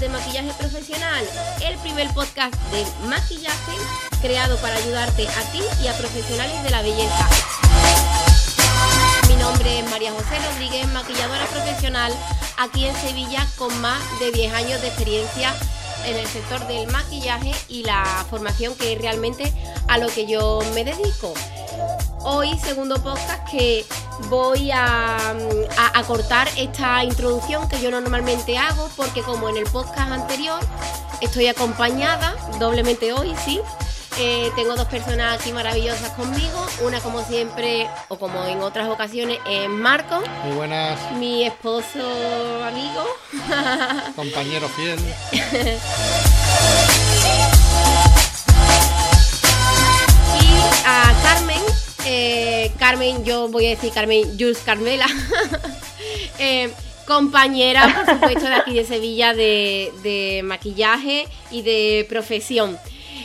de maquillaje profesional, el primer podcast de maquillaje creado para ayudarte a ti y a profesionales de la belleza. Mi nombre es María José Rodríguez, maquilladora profesional aquí en Sevilla con más de 10 años de experiencia en el sector del maquillaje y la formación que es realmente a lo que yo me dedico. Hoy, segundo podcast, que voy a, a- a cortar esta introducción que yo normalmente hago porque como en el podcast anterior estoy acompañada, doblemente hoy, sí. Eh, tengo dos personas aquí maravillosas conmigo. Una como siempre, o como en otras ocasiones, es Marco, Muy buenas, mi esposo amigo. compañero fiel. Y a Carmen, eh, Carmen, yo voy a decir Carmen Jules Carmela, eh, compañera, por supuesto, de aquí de Sevilla de, de maquillaje y de profesión.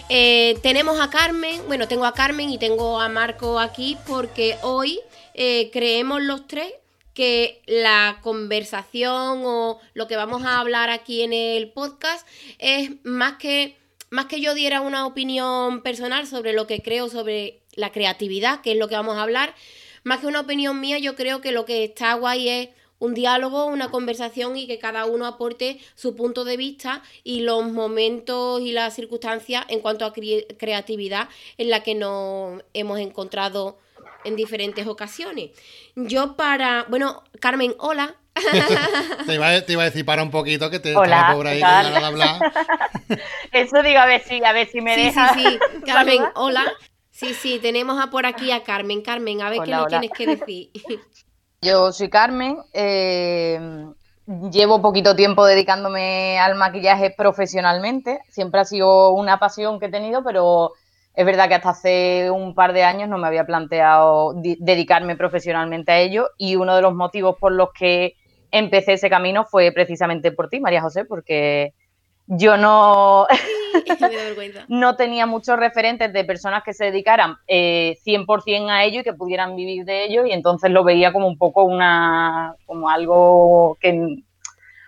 Eh, tenemos a Carmen, bueno, tengo a Carmen y tengo a Marco aquí porque hoy eh, creemos los tres que la conversación o lo que vamos a hablar aquí en el podcast es más que más que yo diera una opinión personal sobre lo que creo sobre la creatividad, que es lo que vamos a hablar, más que una opinión mía, yo creo que lo que está guay es un diálogo, una conversación y que cada uno aporte su punto de vista y los momentos y las circunstancias en cuanto a cre- creatividad en la que nos hemos encontrado en diferentes ocasiones. Yo para, bueno, Carmen, hola. Te iba, a, te iba a decir para un poquito que te Hola, hablar. Eso digo, a ver si, a ver si me sí, deja. sí, sí, Carmen, hola. Sí, sí, tenemos a por aquí a Carmen. Carmen, a ver qué Hola, nos tienes que decir. Yo soy Carmen, eh, llevo poquito tiempo dedicándome al maquillaje profesionalmente, siempre ha sido una pasión que he tenido, pero es verdad que hasta hace un par de años no me había planteado di- dedicarme profesionalmente a ello. Y uno de los motivos por los que empecé ese camino fue precisamente por ti, María José, porque yo no, no tenía muchos referentes de personas que se dedicaran eh, 100% a ello y que pudieran vivir de ello y entonces lo veía como un poco una como algo que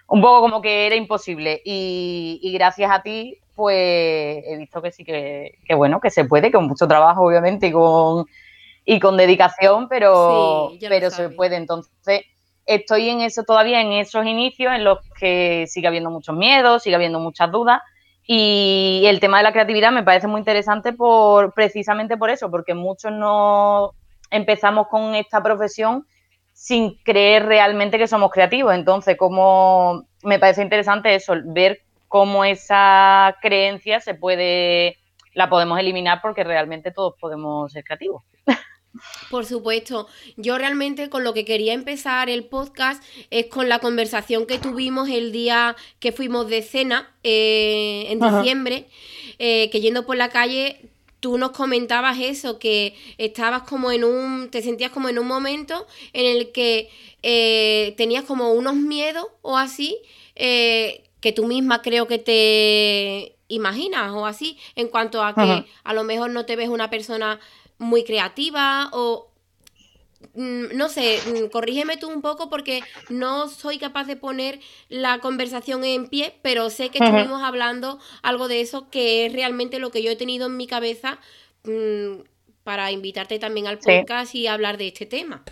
un poco como que era imposible. Y, y gracias a ti pues he visto que sí que, que bueno que se puede con mucho trabajo obviamente y con y con dedicación pero Sí, pero se puede. Entonces estoy en eso todavía en esos inicios en los que sigue habiendo muchos miedos sigue habiendo muchas dudas y el tema de la creatividad me parece muy interesante por precisamente por eso, porque muchos no empezamos con esta profesión sin creer realmente que somos creativos. Entonces, como me parece interesante eso, ver cómo esa creencia se puede, la podemos eliminar porque realmente todos podemos ser creativos. Por supuesto, yo realmente con lo que quería empezar el podcast es con la conversación que tuvimos el día que fuimos de cena eh, en Ajá. diciembre, eh, que yendo por la calle tú nos comentabas eso, que estabas como en un, te sentías como en un momento en el que eh, tenías como unos miedos o así, eh, que tú misma creo que te imaginas o así, en cuanto a que Ajá. a lo mejor no te ves una persona muy creativa o mm, no sé, mm, corrígeme tú un poco porque no soy capaz de poner la conversación en pie, pero sé que estuvimos hablando algo de eso que es realmente lo que yo he tenido en mi cabeza mm, para invitarte también al Sí. podcast y hablar de este tema.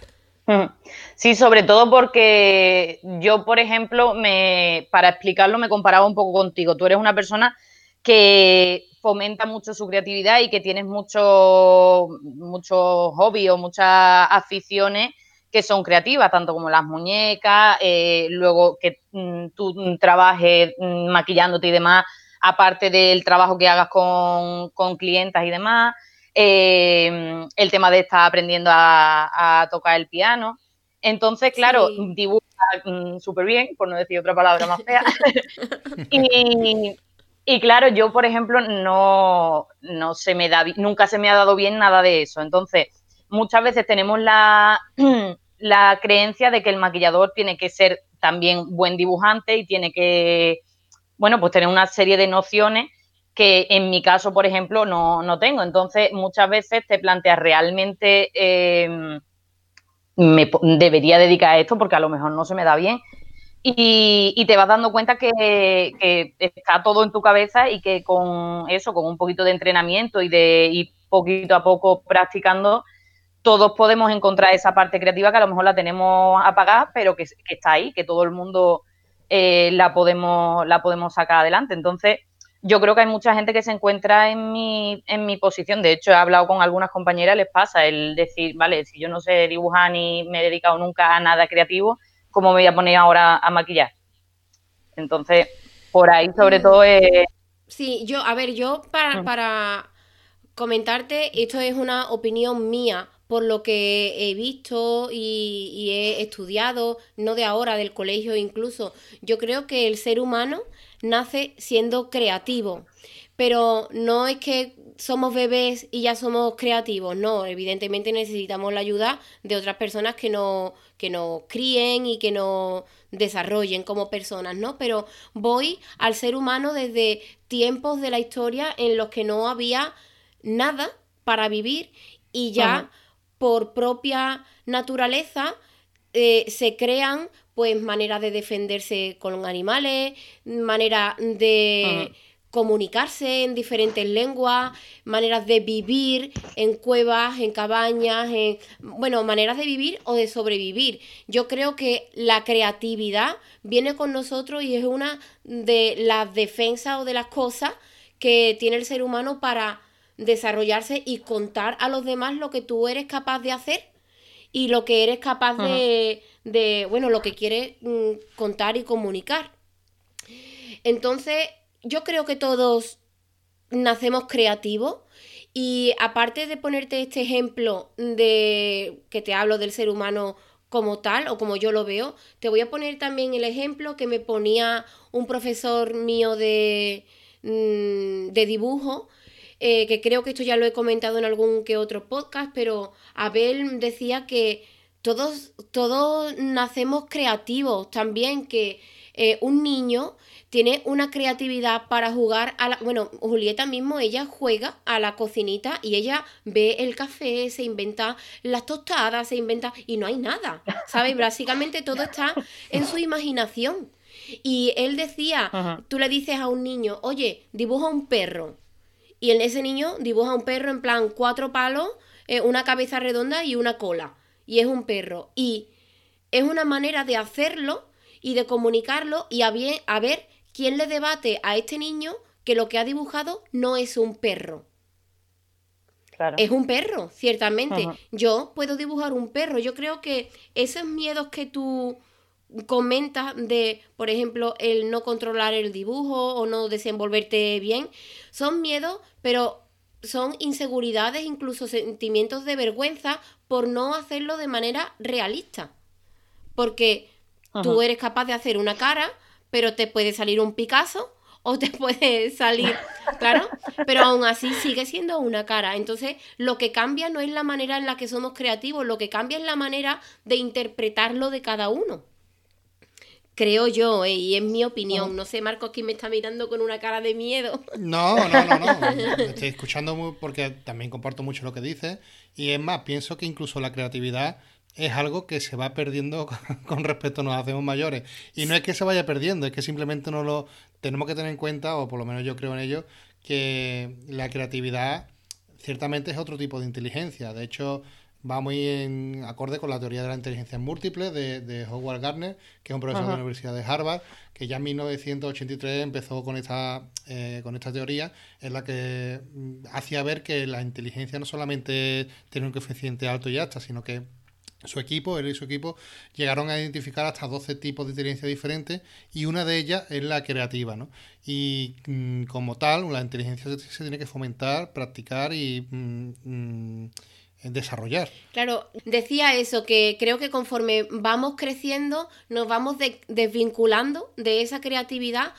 Sí, sobre todo porque yo, por ejemplo, me, para explicarlo, me comparaba un poco contigo. Tú eres una persona que fomenta mucho su creatividad y que tienes muchos muchos hobbies o muchas aficiones que son creativas, tanto como las muñecas, eh, luego que mm, tú trabajes mm, maquillándote y demás, aparte del trabajo que hagas con, con clientas y demás. Eh, el tema de estar aprendiendo a, a tocar el piano. Entonces, claro, Sí. dibuja mm, súper bien, por no decir otra palabra más fea. y, y claro, yo, por ejemplo, no, no se me da, nunca se me ha dado bien nada de eso. Entonces, muchas veces tenemos la, la creencia de que el maquillador tiene que ser también buen dibujante y tiene que bueno, pues tener una serie de nociones que en mi caso, por ejemplo, no, tengo. Entonces, muchas veces te planteas realmente, em, me debería dedicar a esto porque a lo mejor no se me da bien. Y, te vas dando cuenta que, está todo en tu cabeza y que con eso, con un poquito de entrenamiento y de ir poquito a poco practicando, todos podemos encontrar esa parte creativa que a lo mejor la tenemos apagada, pero que, está ahí, que todo el mundo eh, la, podemos, la podemos sacar adelante. Entonces, yo creo que hay mucha gente que se encuentra en mi, en mi posición. De hecho, he hablado con algunas compañeras, les pasa el decir, vale, si yo no sé dibujar ni me he dedicado nunca a nada creativo, ¿cómo me voy a poner ahora a maquillar? Entonces, por ahí sobre mm. todo es... Sí, yo, a ver, yo para, mm. para comentarte, esto es una opinión mía, por lo que he visto y, y, he estudiado, no de ahora, del colegio incluso. Yo creo que el ser humano nace siendo creativo. Pero no es que somos bebés y ya somos creativos, no, evidentemente necesitamos la ayuda de otras personas que nos, que nos críen y que nos desarrollen como personas, ¿no? Pero voy al ser humano desde tiempos de la historia en los que no había nada para vivir y ya por propia naturaleza eh, se crean pues maneras de defenderse con animales, manera de comunicarse en diferentes lenguas, maneras de vivir en cuevas, en cabañas, en bueno, maneras de vivir o de sobrevivir. Yo creo que la creatividad viene con nosotros y es una de las defensas o de las cosas que tiene el ser humano para desarrollarse y contar a los demás lo que tú eres capaz de hacer y lo que eres capaz de, de, bueno, lo que quieres mm, contar y comunicar. Entonces, yo creo que todos nacemos creativos y aparte de ponerte este ejemplo de que te hablo del ser humano como tal o como yo lo veo, te voy a poner también el ejemplo que me ponía un profesor mío de, mm, de dibujo eh, que creo que esto ya lo he comentado en algún que otro podcast, pero Abel decía que todos, todos nacemos creativos también, que eh, un niño tiene una creatividad para jugar a la... Bueno, Julieta mismo, ella juega a la cocinita y ella ve el café, se inventa las tostadas, se inventa... y no hay nada, ¿sabes? Básicamente todo está en su imaginación. Y él decía, tú le dices a un niño, oye, dibuja un perro. Y en ese niño dibuja un perro en plan cuatro palos, eh, una cabeza redonda y una cola. Y es un perro. Y es una manera de hacerlo y de comunicarlo y a, bien, a ver quién le debate a este niño que lo que ha dibujado no es un perro. Claro. Es un perro, ciertamente. Yo puedo dibujar un perro. Yo creo que esos miedos que tú comentas de, por ejemplo, el no controlar el dibujo o no desenvolverte bien, son miedos, pero son inseguridades, incluso sentimientos de vergüenza por no hacerlo de manera realista. Porque tú eres capaz de hacer una cara, pero te puede salir un Picasso o te puede salir, claro, pero aún así sigue siendo una cara. Entonces, lo que cambia no es la manera en la que somos creativos, lo que cambia es la manera de interpretarlo de cada uno creo yo, eh, y es mi opinión. No sé, Marcos, quién me está mirando con una cara de miedo. No, no, no, no. estoy escuchando porque también comparto mucho lo que dices. Y es más, pienso que incluso la creatividad es algo que se va perdiendo con respecto a nos hacemos mayores. Y no es que se vaya perdiendo, es que simplemente no lo tenemos que tener en cuenta, o por lo menos yo creo en ello, que la creatividad ciertamente es otro tipo de inteligencia. De hecho, va muy en acorde con la teoría de la inteligencia múltiple de, de Howard Gardner, que es un profesor de la Universidad de Harvard, que ya en 1983 empezó con esta, eh, con esta teoría, en la que mm, hacía ver que la inteligencia no solamente tiene un coeficiente alto y hasta, sino que su equipo, él y su equipo, llegaron a identificar hasta 12 tipos de inteligencia diferentes y una de ellas es la creativa, ¿no? Y mm, como tal, la inteligencia se, tiene que fomentar, practicar y... Mm, desarrollar. Claro, decía eso, que creo que conforme vamos creciendo, nos vamos desvinculando de esa creatividad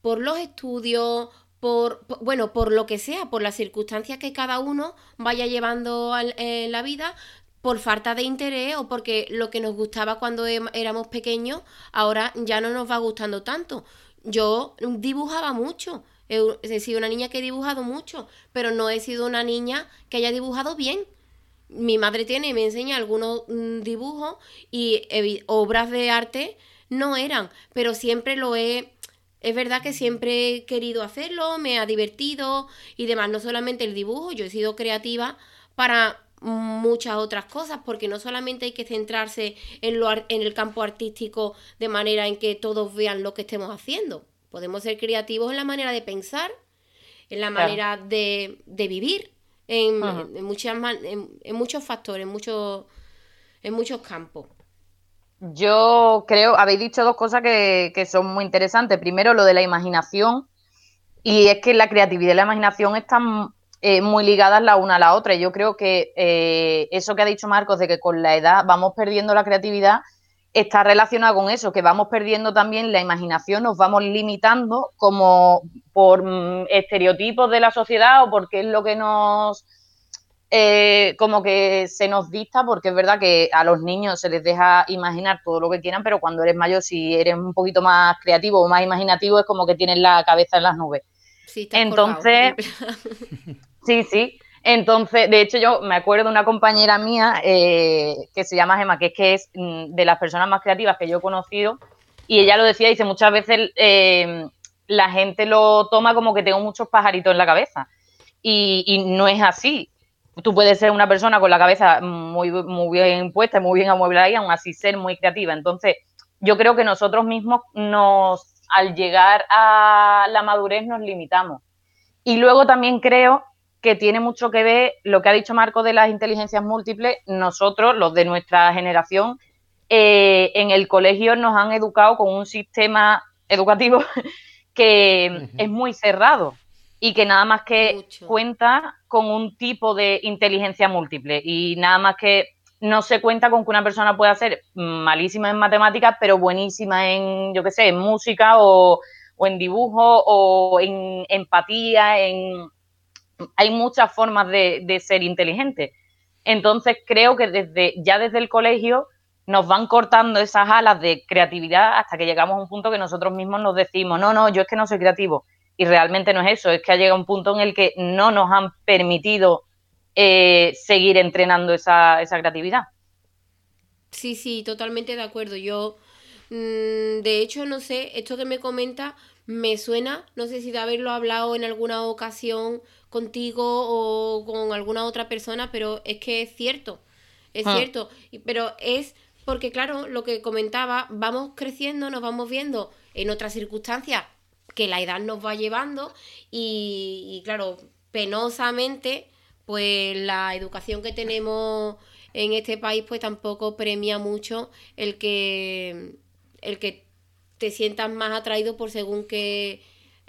por los estudios, por, bueno, por lo que sea, por las circunstancias que cada uno vaya llevando en la vida, por falta de interés o porque lo que nos gustaba cuando éramos pequeños ahora ya no nos va gustando tanto. yo dibujaba mucho. He sido una niña que he dibujado mucho, pero no he sido una niña que haya dibujado bien. Mi madre tiene y me enseña algunos mm, dibujos y obras de arte no eran, pero siempre lo he es verdad que siempre he querido hacerlo, me ha divertido y demás, no solamente el dibujo, yo he sido creativa para muchas otras cosas, porque no solamente hay que centrarse en, lo, en el campo artístico de manera en que todos vean lo que estemos haciendo. Podemos ser creativos en la manera de pensar, en la manera de, de, vivir, en, muchas, en, muchos factores, en muchos, en muchos campos. Yo creo, habéis dicho dos cosas que, son muy interesantes. Primero, lo de la imaginación. Y es que la creatividad y la imaginación están eh, muy ligadas la una a la otra. Yo creo que eh, eso que ha dicho Marcos, de que con la edad vamos perdiendo la creatividad, está relacionado con eso, que vamos perdiendo también la imaginación, nos vamos limitando como por mm, estereotipos de la sociedad o porque es lo que nos eh, como que se nos dicta, porque es verdad que a los niños se les deja imaginar todo lo que quieran, pero cuando eres mayor, si eres un poquito más creativo o más imaginativo, es como que tienes la cabeza en las nubes. Sí, Entonces, sí, sí. Entonces, de hecho, yo me acuerdo de una compañera mía eh, que se llama Gemma, que es que es mm, de las personas más creativas que yo he conocido, y ella lo decía, dice, muchas veces eh, la gente lo toma como que tengo muchos pajaritos en la cabeza. y no es así tú puedes ser una persona con la cabeza muy, muy bien puesta, muy bien amueblada y aún así ser muy creativa. Entonces, yo creo que nosotros mismos nos, al llegar a la madurez nos limitamos. Y luego también creo que tiene mucho que ver lo que ha dicho Marco de las inteligencias múltiples. Nosotros, los de nuestra generación, eh, en el colegio nos han educado con un sistema educativo que es muy cerrado y que nada más que cuenta con un tipo de inteligencia múltiple. Y nada más que no se cuenta con que una persona pueda ser malísima en matemáticas, pero buenísima en, yo qué sé, en música o, en dibujo o en empatía, en... Hay muchas formas de, ser inteligente. Entonces creo que desde ya desde el colegio nos van cortando esas alas de creatividad hasta que llegamos a un punto que nosotros mismos nos decimos, no, no, yo es que no soy creativo y realmente no es eso, es que ha llegado un punto en el que no nos han permitido eh, seguir entrenando esa, esa, creatividad. Sí, sí, totalmente de acuerdo. Yo, mm, de hecho, no sé, esto que me comenta me suena, no sé si de haberlo hablado en alguna ocasión contigo o con alguna otra persona, pero es que es cierto, es ah. cierto, pero es porque, claro, lo que comentaba, vamos creciendo, nos vamos viendo en otras circunstancias que la edad nos va llevando y, claro, penosamente, pues la educación que tenemos en este país pues tampoco premia mucho el que el que te sientas más atraído por según qué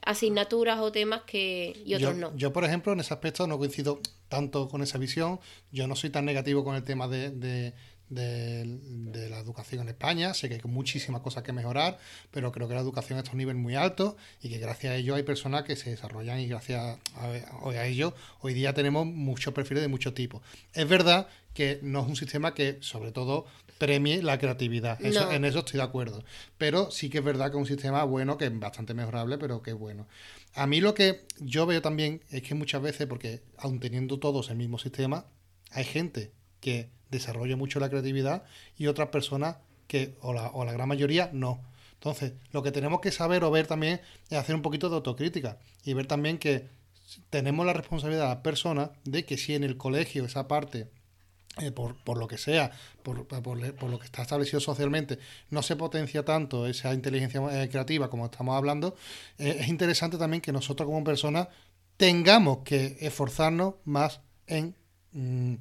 asignaturas o temas que y otros no. Yo, por ejemplo, en ese aspecto no coincido tanto con esa visión. Yo no soy tan negativo con el tema de, de, la educación en España. Sé que hay muchísimas cosas que mejorar, pero creo que la educación está a un nivel muy alto y que gracias a ello hay personas que se desarrollan y gracias a, ello hoy día tenemos muchos perfiles de muchos tipos. Es verdad que no es un sistema que sobre todo premie la creatividad. En eso estoy de acuerdo. Pero sí que es verdad que es un sistema bueno, que es bastante mejorable, pero que es bueno. A mí lo que yo veo también es que muchas veces, porque aun teniendo todos el mismo sistema, hay gente que desarrolla mucho la creatividad y otras personas que, o la, o la gran mayoría, no. Entonces, lo que tenemos que saber o ver también es hacer un poquito de autocrítica y ver también que tenemos la responsabilidad de las personas de que si en el colegio esa parte, eh, por, por, lo que sea, por, por, lo que está establecido socialmente, no se potencia tanto esa inteligencia eh, creativa como estamos hablando, eh, es interesante también que nosotros como personas tengamos que esforzarnos más en... Mm,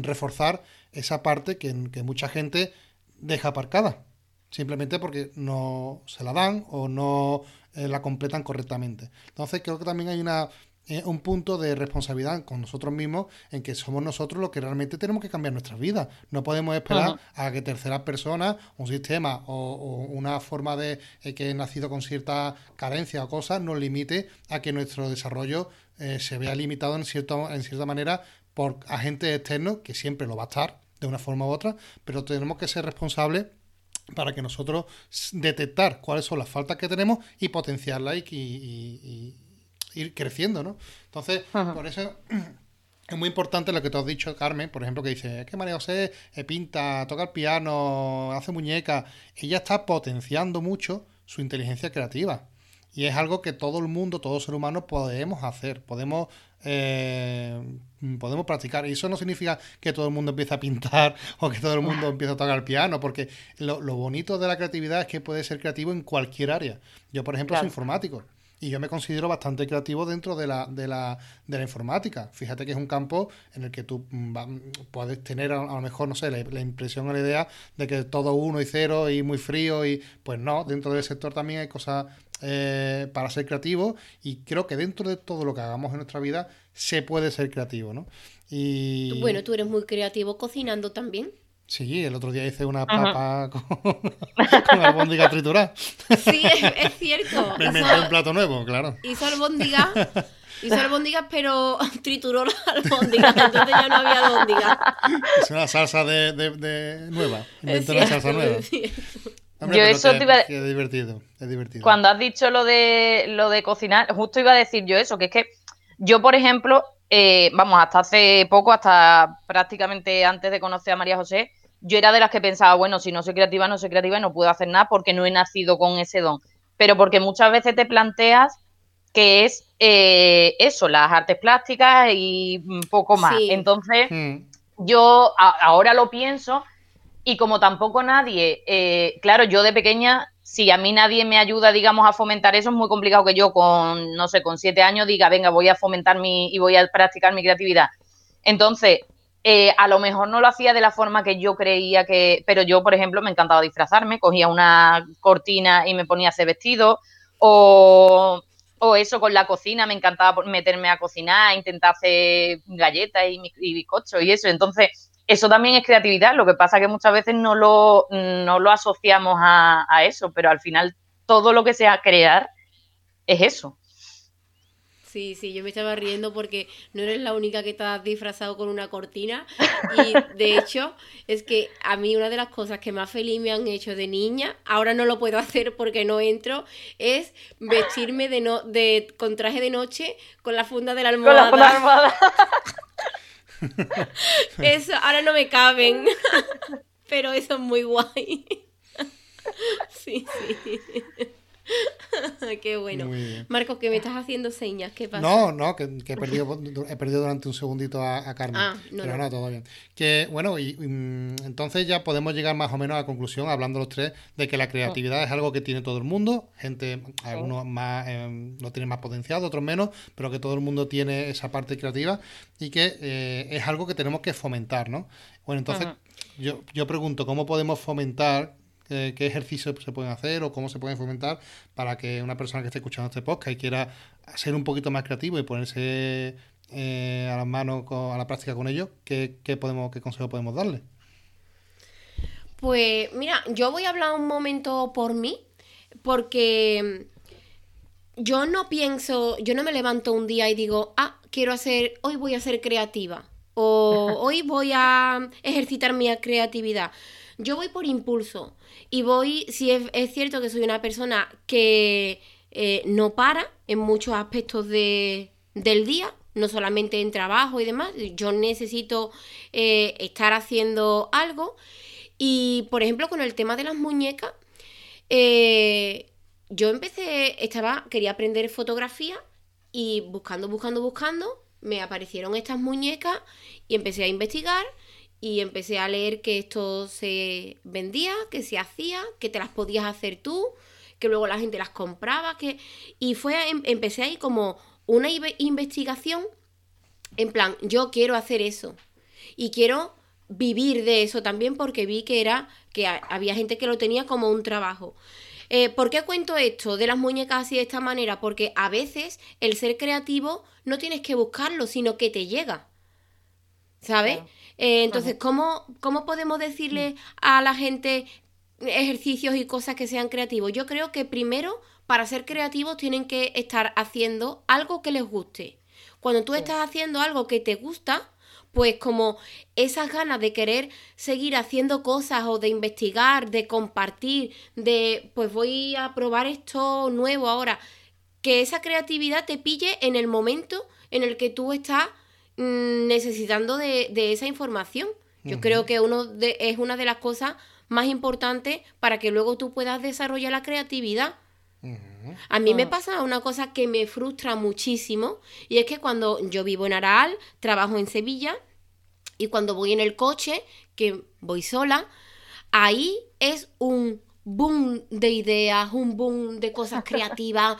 reforzar esa parte que, mucha gente deja aparcada, simplemente porque no se la dan o no la completan correctamente. Entonces creo que también hay una, eh, un punto de responsabilidad con nosotros mismos en que somos nosotros los que realmente tenemos que cambiar nuestras vidas. No podemos esperar a que terceras personas, un sistema o, una forma de eh, que he nacido con cierta carencia o cosas nos limite a que nuestro desarrollo se vea limitado en, cierto, en cierta manera por agentes externos, que siempre lo va a estar de una forma u otra, pero tenemos que ser responsables para que nosotros detectar cuáles son las faltas que tenemos y potenciarlas y, ir creciendo, ¿no? Entonces, por eso es muy importante lo que tú has dicho, Carmen, por ejemplo, que dice, es que María José eh, pinta, toca el piano, hace muñecas. Ella está potenciando mucho su inteligencia creativa. Y es algo que todo el mundo, todo ser humano podemos hacer, podemos, eh, podemos practicar. Y eso no significa que todo el mundo empiece a pintar o que todo el mundo empiece a tocar el piano, porque lo, bonito de la creatividad es que puede ser creativo en cualquier área. Yo, por ejemplo, soy informático. Y yo me considero bastante creativo dentro de la, de la, de la informática. Fíjate que es un campo en el que tú mm, puedes tener a, lo mejor, no sé, la, impresión o la idea de que todo uno y cero y muy frío y pues no, dentro del sector también hay cosas eh, para ser creativo y creo que dentro de todo lo que hagamos en nuestra vida se puede ser creativo, ¿no? Y... Bueno, tú eres muy creativo cocinando también. Sí, el otro día hice una papa con, con albóndiga triturada. Sí, es, cierto. Me inventé un plato nuevo, claro. Hizo albóndiga, hizo albóndigas, pero trituró las albóndigas, entonces ya no había albóndigas. Es una salsa de, de, nueva, inventó una salsa nueva. Yo eso te, iba a... Es divertido, es divertido. Cuando has dicho lo de, lo de cocinar, justo iba a decir yo eso, que es que yo, por ejemplo, eh, vamos, hasta hace poco, hasta prácticamente antes de conocer a María José, yo era de las que pensaba, bueno, si no soy creativa, no soy creativa y no puedo hacer nada porque no he nacido con ese don. Pero porque muchas veces te planteas que es eh, eso, las artes plásticas y un poco más. Entonces, yo ahora lo pienso y como tampoco nadie, eh, claro, yo de pequeña si a mí nadie me ayuda, digamos, a fomentar eso, es muy complicado que yo con, no sé, con siete años diga, venga, voy a fomentar mi y voy a practicar mi creatividad. Entonces, eh, a lo mejor no lo hacía de la forma que yo creía que, pero yo, por ejemplo, me encantaba disfrazarme, cogía una cortina y me ponía ese vestido, o, o eso con la cocina, me encantaba meterme a cocinar, intentar hacer galletas y, y bizcochos y eso. Entonces, eso también es creatividad, lo que pasa que muchas veces no lo, no lo asociamos a, eso, pero al final todo lo que sea crear es eso. Sí, sí, yo me estaba riendo porque no eres la única que está disfrazado con una cortina. Y de hecho, es que a mí una de las cosas que más feliz me han hecho de niña, ahora no lo puedo hacer porque no entro, es vestirme de no, de, con traje de noche con la funda de la almohada. Con la almohada. Eso, ahora no me caben. Pero eso es muy guay. Sí, sí. Qué bueno. Marcos, que me estás haciendo señas. ¿Qué pasa? No, no, que, he, perdido, he perdido durante un segundito a, Carmen. Ah, pero no. todo bien. Que bueno, y, mm, entonces ya podemos llegar más o menos a la conclusión, hablando los tres, de que la creatividad es algo que tiene todo el mundo. Gente, algunos más eh, lo tienen más potenciado, otros menos, pero que todo el mundo tiene esa parte creativa y que eh, es algo que tenemos que fomentar, ¿no? Bueno, entonces yo, yo pregunto, ¿cómo podemos fomentar qué ejercicios se pueden hacer o cómo se pueden fomentar para que una persona que esté escuchando este podcast y quiera ser un poquito más creativo y ponerse eh, a las manos a la práctica con ellos, ¿qué, podemos, qué consejo podemos darle? Pues mira, yo voy a hablar un momento por mí, porque yo no pienso, yo no me levanto un día y digo, ah, quiero hacer, hoy voy a ser creativa o hoy voy a ejercitar mi creatividad. Yo voy por impulso y voy, si es, cierto que soy una persona que eh, no para en muchos aspectos de, del día, no solamente en trabajo y demás, yo necesito eh, estar haciendo algo. Y por ejemplo, con el tema de las muñecas, eh, yo empecé, estaba, quería aprender fotografía y buscando, buscando, buscando, me aparecieron estas muñecas y empecé a investigar y empecé a leer que esto se vendía, que se hacía, que te las podías hacer tú, que luego la gente las compraba, que y fue em, empecé ahí como una investigación en plan, yo quiero hacer eso y quiero vivir de eso también porque vi que era que había gente que lo tenía como un trabajo. Eh, ¿Por qué cuento esto de las muñecas así de esta manera? Porque a veces el ser creativo no tienes que buscarlo, sino que te llega. ¿Sabes? Eh, entonces, ¿cómo, ¿cómo podemos decirle mm. a la gente ejercicios y cosas que sean creativos? Yo creo que primero, para ser creativos, tienen que estar haciendo algo que les guste. Cuando tú estás haciendo algo que te gusta, pues como esas ganas de querer seguir haciendo cosas o de investigar, de compartir, de pues voy a probar esto nuevo ahora, que esa creatividad te pille en el momento en el que tú estás necesitando de, esa información. Yo creo que uno de, es una de las cosas más importantes para que luego tú puedas desarrollar la creatividad. A mí me ah. pasa una cosa que me frustra muchísimo y es que cuando yo vivo en Araal, trabajo en Sevilla y cuando voy en el coche, que voy sola, ahí es un boom de ideas, un boom de cosas creativas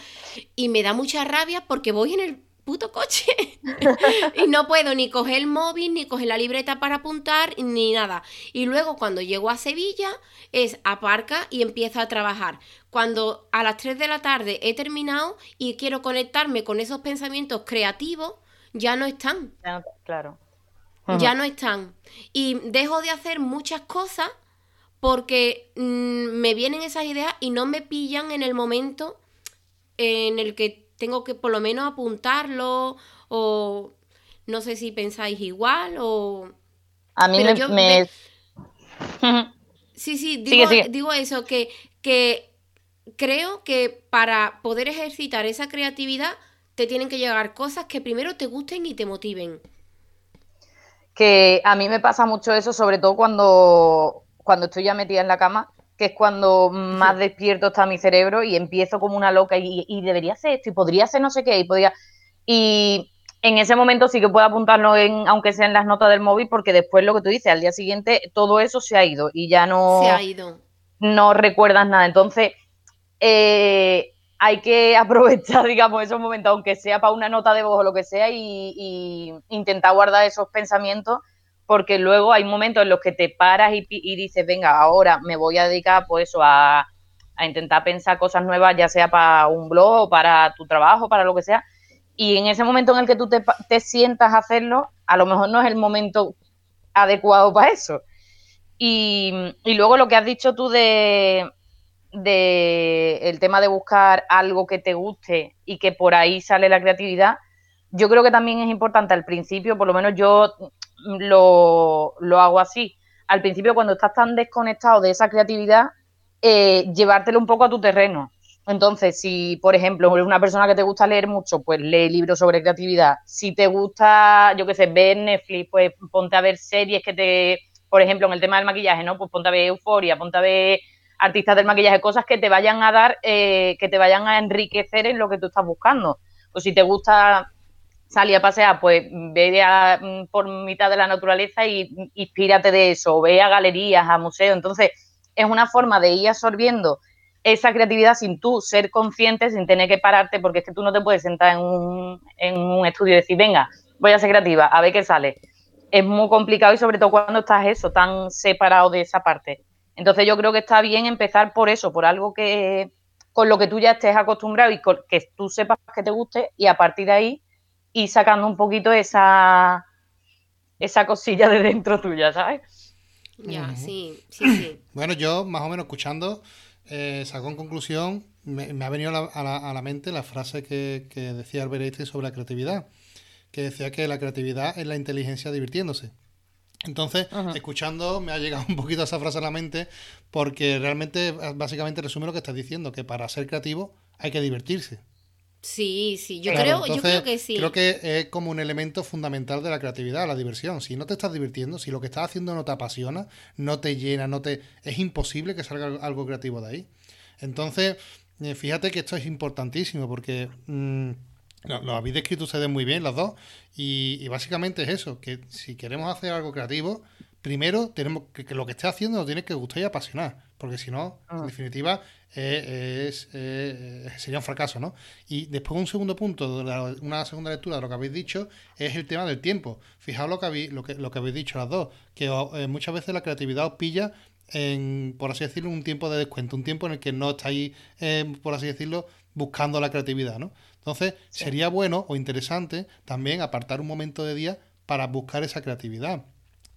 y me da mucha rabia porque voy en el puto coche y no puedo ni coger el móvil, ni coger la libreta para apuntar, ni nada. Y luego cuando llego a Sevilla es aparca y empiezo a trabajar. Cuando a las 3 de la tarde he terminado y quiero conectarme con esos pensamientos creativos, ya no están. Claro ya no están. Y dejo de hacer muchas cosas porque mm, me vienen esas ideas y no me pillan en el momento en el que tengo que por lo menos apuntarlo o no sé si pensáis igual o... A mí me... sí, sí, digo, digo eso, que, que creo que para poder ejercitar esa creatividad te tienen que llegar cosas que primero te gusten y te motiven. Que a mí me pasa mucho eso, sobre todo cuando, cuando estoy ya metida en la cama, que es cuando más despierto está mi cerebro y empiezo como una loca y, debería ser esto y podría ser no sé qué y podría... Y en ese momento sí que puedo apuntarlo en, aunque sea en las notas del móvil, porque después lo que tú dices, al día siguiente todo eso se ha ido y ya no... Se ha ido. No recuerdas nada. Entonces, eh, hay que aprovechar, digamos, esos momentos, aunque sea para una nota de voz o lo que sea, y, intentar guardar esos pensamientos, porque luego hay momentos en los que te paras y, dices, venga, ahora me voy a dedicar, pues eso, a, intentar pensar cosas nuevas, ya sea para un blog para tu trabajo, para lo que sea, y en ese momento en el que tú te, sientas a hacerlo, a lo mejor no es el momento adecuado para eso. Y, y luego lo que has dicho tú de el tema de buscar algo que te guste y que por ahí sale la creatividad, yo creo que también es importante al principio, por lo menos yo lo, hago así. Al principio, cuando estás tan desconectado de esa creatividad, eh, llevártelo un poco a tu terreno. Entonces, si, por ejemplo, eres una persona que te gusta leer mucho, pues lee libros sobre creatividad. Si te gusta, yo qué sé, ver Netflix, pues ponte a ver series que te, por ejemplo, en el tema del maquillaje, ¿no? Pues ponte a ver Euforia, ponte a ver artistas del maquillaje, cosas que te vayan a dar, eh, que te vayan a enriquecer en lo que tú estás buscando. Pues si te gusta salir a pasear, pues ve mm, por mitad de la naturaleza y inspírate de eso, ve a galerías, a museos. Entonces, es una forma de ir absorbiendo esa creatividad sin tú ser consciente, sin tener que pararte, porque es que tú no te puedes sentar en un, en un estudio y decir, venga, voy a ser creativa, a ver qué sale. Es muy complicado y sobre todo cuando estás eso, tan separado de esa parte. Entonces yo creo que está bien empezar por eso, por algo que con lo que tú ya estés acostumbrado y que tú sepas que te guste y a partir de ahí ir sacando un poquito esa, esa cosilla de dentro tuya, ¿sabes? Ya, sí, sí, sí. Bueno, yo más o menos escuchando, eh, saco en conclusión, me, ha venido a la, a, la, mente la frase que, que decía Albert Einstein sobre la creatividad, que decía que la creatividad es la inteligencia divirtiéndose. Entonces, escuchando, me ha llegado un poquito esa frase a la mente, porque realmente, básicamente resume lo que estás diciendo, que para ser creativo hay que divertirse. Sí, sí, yo, creo, yo creo que sí. Creo que es como un elemento fundamental de la creatividad, la diversión. Si no te estás divirtiendo, si lo que estás haciendo no te apasiona, no te llena, no te es imposible que salga algo creativo de ahí. Entonces, eh, fíjate que esto es importantísimo porque mm, lo, habéis descrito ustedes muy bien, los dos. Y, básicamente es eso, que si queremos hacer algo creativo, primero tenemos que, lo que esté haciendo nos tiene que gustar y apasionar. Porque si no, en ah. definitiva, eh, es, eh, sería un fracaso, ¿no? Y después un segundo punto, una segunda lectura de lo que habéis dicho, es el tema del tiempo. Fijaos lo que habéis, lo que, lo que habéis dicho las dos, que eh, muchas veces la creatividad os pilla en, por así decirlo, un tiempo de descuento, un tiempo en el que no estáis, por así decirlo, buscando la creatividad, ¿no? Entonces, sería bueno o interesante también apartar un momento de día para buscar esa creatividad.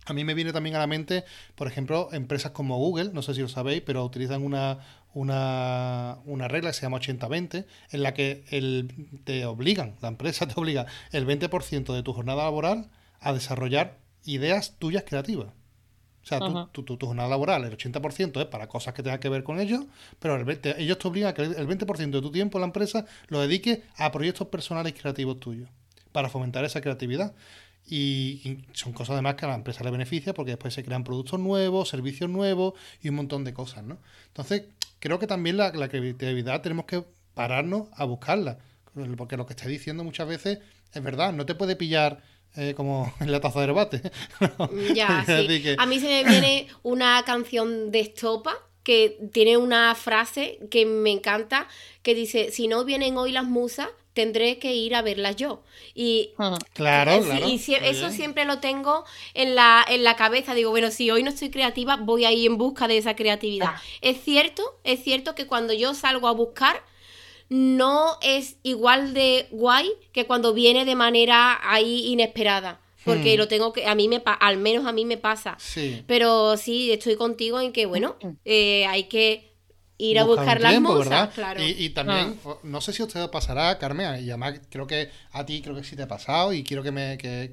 A mí me viene también a la mente, por ejemplo, empresas como Google, no sé si lo sabéis, pero utilizan una, una, una regla que se llama 80-20, en la que el, te obligan, la empresa te obliga el 20% de tu jornada laboral a desarrollar ideas tuyas creativas. O sea, tu, jornada laboral, el 80% es para cosas que tengan que ver con ellos, pero ellos te obligan a que el 20% de tu tiempo en la empresa lo dediques a proyectos personales y creativos tuyos, para fomentar esa creatividad. Y, son cosas además que a la empresa le beneficia porque después se crean productos nuevos, servicios nuevos y un montón de cosas, ¿no? Entonces, creo que también la, la creatividad tenemos que pararnos a buscarla, porque lo que está diciendo muchas veces es verdad, no te puede pillar eh, como en la taza de debate. ya, sí. A mí se me viene una canción de Estopa que tiene una frase que me encanta, que dice, si no vienen hoy las musas, tendré que ir a verlas yo. Y, claro, claro. Y eso siempre lo tengo en la, en la cabeza. Digo, bueno, si hoy no estoy creativa, voy a ir en busca de esa creatividad. Ah. Es cierto, es cierto que cuando yo salgo a buscar, no es igual de guay que cuando viene de manera ahí inesperada. Porque hmm. lo tengo que, a mí me, al menos a mí me pasa. Pero sí, estoy contigo en que, bueno, eh, hay que ir a buscar las musas, claro. Y, también, ah. no sé si a usted pasará, Carmen, y además creo que a ti creo que sí te ha pasado y quiero que me, que,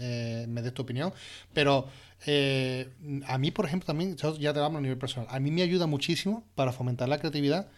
eh, me des tu opinión, pero eh, a mí, por ejemplo, también, ya te hablo a nivel personal, a mí me ayuda muchísimo para fomentar la creatividad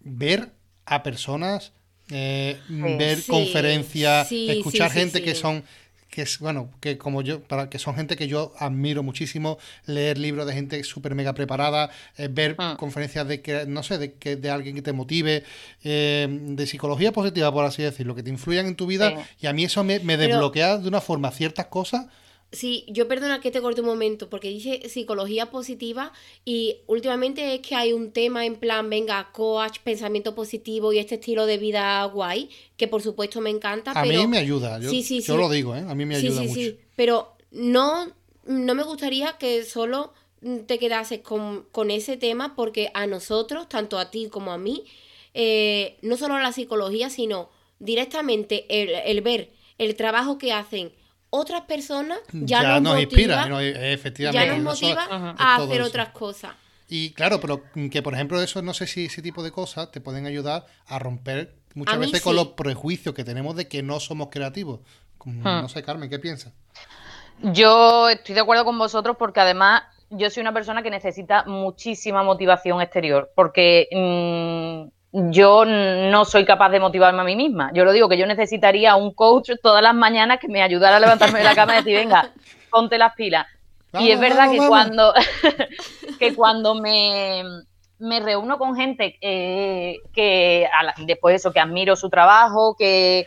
ver a personas, eh, ver conferencias, escuchar gente que son que es bueno que como yo para que son gente que yo admiro muchísimo leer libros de gente súper mega preparada eh, ver ah. conferencias de que no sé de que de alguien que te motive eh, de psicología positiva por así decirlo que te influyan en tu vida y a mí eso me, me desbloquea de una forma ciertas cosas Sí, yo perdona que te corte un momento, porque dice psicología positiva y últimamente es que hay un tema en plan, venga, coach, pensamiento positivo y este estilo de vida guay, que por supuesto me encanta. A mí me ayuda, yo, yo lo digo, ¿eh? a mí me ayuda mucho. Sí, pero no, no me gustaría que solo te quedases con, con, ese tema, porque a nosotros, tanto a ti como a mí, eh, no solo la psicología, sino directamente el, el ver el trabajo que hacen otras personas ya, nos, nos inspira, efectivamente, ya nos motiva a hacer otras cosas. Y claro, pero que por ejemplo eso, no sé si ese tipo de cosas te pueden ayudar a romper muchas veces con los prejuicios que tenemos de que no somos creativos. Hmm. No sé, Carmen, ¿qué piensas? Yo estoy de acuerdo con vosotros porque además yo soy una persona que necesita muchísima motivación exterior porque mm, yo no soy capaz de motivarme a mí misma. Yo lo digo que yo necesitaría un coach todas las mañanas que me ayudara a levantarme de la cama y decir, venga, ponte las pilas. y es verdad que cuando que cuando me, reúno con gente eh, que después de eso, que admiro su trabajo, que,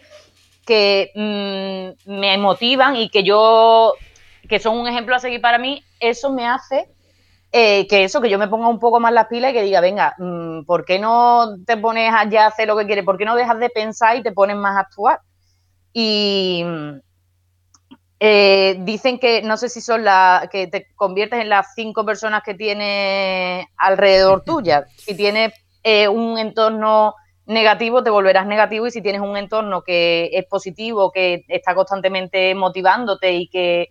que mm, me motivan y que yo, que son un ejemplo a seguir para mí, eso me hace eh, que eso, que yo me ponga un poco más las pilas y que diga, venga, mm, ¿por qué no te pones a ya hacer lo que quieres? ¿Por qué no dejas de pensar y te pones más a actuar? Y eh, dicen que, no sé si son las, que te conviertes en las cinco personas que tienes alrededor tuya. Si tienes eh, un entorno negativo, te volverás negativo y si tienes un entorno que es positivo, que está constantemente motivándote y que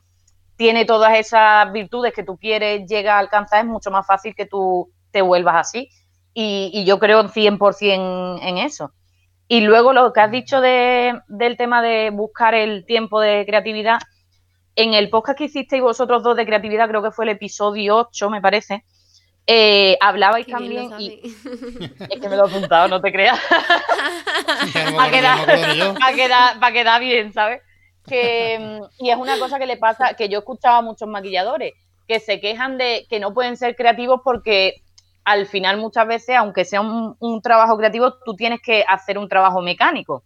tiene todas esas virtudes que tú quieres llegar a alcanzar, es mucho más fácil que tú te vuelvas así. Y, yo creo 100% en eso. Y luego lo que has dicho del tema de buscar el tiempo de creatividad, en el podcast que hicisteis vosotros dos de creatividad, creo que fue el episodio 8, me parece, eh, hablabais también y es que me lo he apuntado, no te creas. para, quedar, para quedar bien, ¿sabes? Que, y es una cosa que le pasa, que yo escuchaba a muchos maquilladores, que se quejan de que no pueden ser creativos porque al final muchas veces, aunque sea un, trabajo creativo, tú tienes que hacer un trabajo mecánico.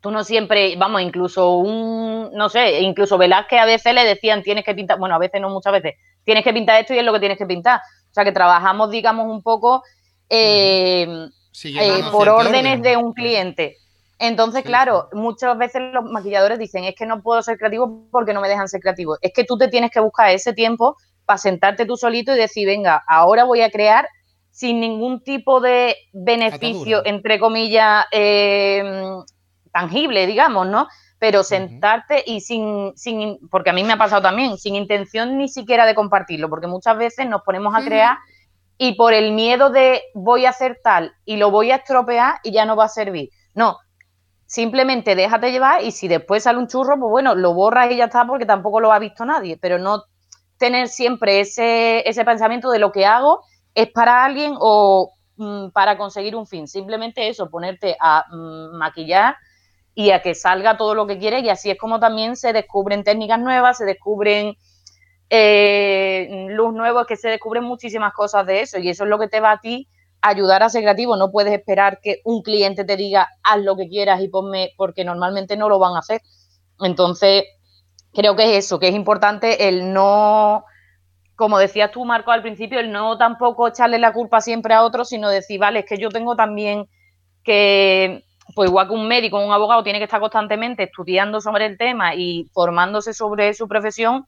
Tú no siempre, vamos, incluso un, no sé, incluso Velázquez a veces le decían tienes que pintar, bueno, a veces no muchas veces, tienes que pintar esto y es lo que tienes que pintar. O sea que trabajamos, digamos, un poco eh, eh, por órdenes de un cliente. Entonces, claro, muchas veces los maquilladores dicen, es que no puedo ser creativo porque no me dejan ser creativo. Es que tú te tienes que buscar ese tiempo para sentarte tú solito y decir, venga, ahora voy a crear sin ningún tipo de beneficio, entre comillas, eh, tangible, digamos, ¿no? Pero sentarte y sin, sin, porque a mí me ha pasado también, sin intención ni siquiera de compartirlo, porque muchas veces nos ponemos a crear y por el miedo de voy a hacer tal y lo voy a estropear y ya no va a servir. No, simplemente déjate llevar y si después sale un churro, pues bueno, lo borras y ya está porque tampoco lo ha visto nadie, pero no tener siempre ese, ese pensamiento de lo que hago es para alguien o mm, para conseguir un fin. Simplemente eso, ponerte a mm, maquillar y a que salga todo lo que quieres. Y así es como también se descubren técnicas nuevas, se descubren eh, luz nuevos, que se descubren muchísimas cosas de eso. Y eso es lo que te va a ti ayudar a ser creativo. No puedes esperar que un cliente te diga haz lo que quieras y ponme, porque normalmente no lo van a hacer. Entonces, creo que es eso, que es importante el no, como decías tú, Marco, al principio, el no tampoco echarle la culpa siempre a otros, sino decir, vale, es que yo tengo también que, pues igual que un médico, un abogado, tiene que estar constantemente estudiando sobre el tema y formándose sobre su profesión,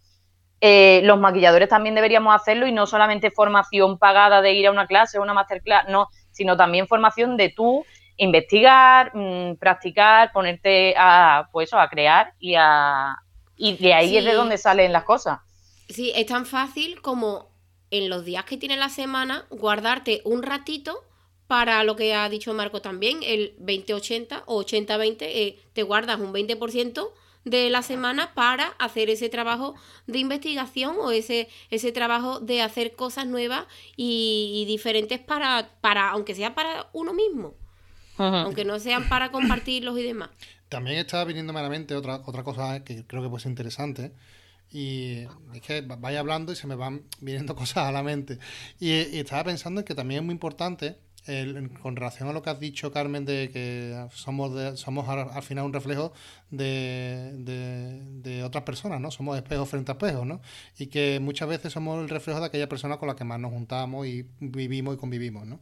eh, los maquilladores también deberíamos hacerlo y no solamente formación pagada de ir a una clase o una masterclass, no, sino también formación de tú investigar, mm, practicar, ponerte a, pues a crear y a, y de ahí es de donde salen las cosas. Sí, es tan fácil como en los días que tiene la semana guardarte un ratito para lo que ha dicho Marco también, el 20-80 o 80-20, eh, te guardas un 20% de la semana para hacer ese trabajo de investigación o ese, ese trabajo de hacer cosas nuevas y, diferentes para, para, aunque sea para uno mismo, aunque no sean para compartirlos y demás. También estaba viniendo a la mente otra, otra cosa que creo que puede ser interesante. Y es que vaya hablando y se me van viniendo cosas a la mente. Y, estaba pensando en que también es muy importante, con relación a lo que has dicho, Carmen, de que somos, somos al, final un reflejo de, de, otras personas, ¿no? Somos espejos frente a espejos, ¿no? Y que muchas veces somos el reflejo de aquella persona con la que más nos juntamos y vivimos y convivimos, ¿no?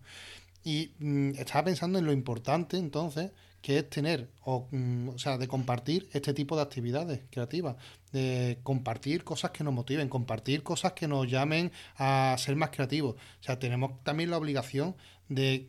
Y mm, estaba pensando en lo importante, entonces, que es tener, o, mm, o, sea, de compartir este tipo de actividades creativas, de compartir cosas que nos motiven, compartir cosas que nos llamen a ser más creativos. O sea, tenemos también la obligación de,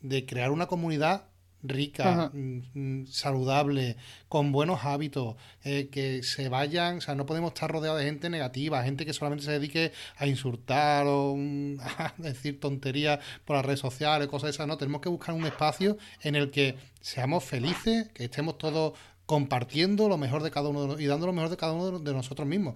de crear una comunidad rica, mm, mm, saludable, con buenos hábitos, eh, que se vayan, o sea, no podemos estar rodeados de gente negativa, gente que solamente se dedique a insultar o mm, a decir tonterías por las redes sociales, cosas esas, no, tenemos que buscar un espacio en el que seamos felices, que estemos todos compartiendo lo mejor de cada uno y dando lo mejor de cada uno de, nosotros mismos.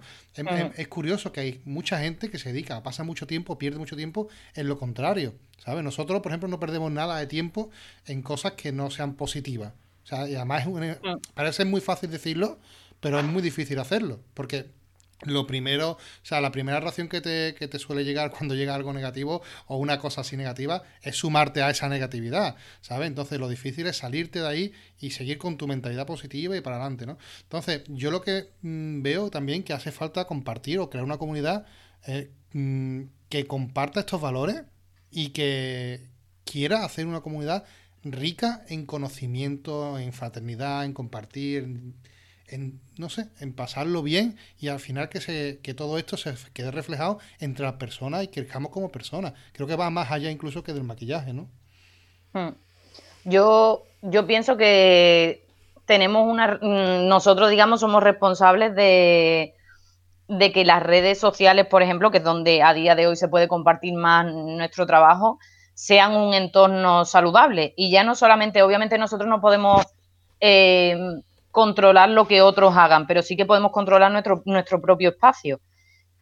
Es, curioso que hay mucha gente que se dedica, pasa mucho tiempo, pierde mucho tiempo en lo contrario, ¿sabes? Nosotros, por ejemplo, no perdemos nada de tiempo en cosas que no sean positivas. O sea, y además parece muy fácil decirlo, pero es muy difícil hacerlo, porque lo primero, o sea, la primera reacción que te, que te suele llegar cuando llega algo negativo o una cosa así negativa es sumarte a esa negatividad, ¿sabes? Entonces lo difícil es salirte de ahí y seguir con tu mentalidad positiva y para adelante, ¿no? Entonces, yo lo que mm, veo también que hace falta compartir o crear una comunidad eh, mm, que comparta estos valores y que quiera hacer una comunidad rica en conocimiento, en fraternidad, en compartir, no sé, en pasarlo bien y al final que, se, que todo esto se quede reflejado entre las personas y que crezcamos como personas. Creo que va más allá incluso que del maquillaje, ¿no? Hmm. Yo, yo pienso que tenemos una... Mm, nosotros, digamos, somos responsables de, de que las redes sociales, por ejemplo, que es donde a día de hoy se puede compartir más nuestro trabajo, sean un entorno saludable. Y ya no solamente, obviamente nosotros no podemos eh, controlar lo que otros hagan, pero sí que podemos controlar nuestro, nuestro propio espacio.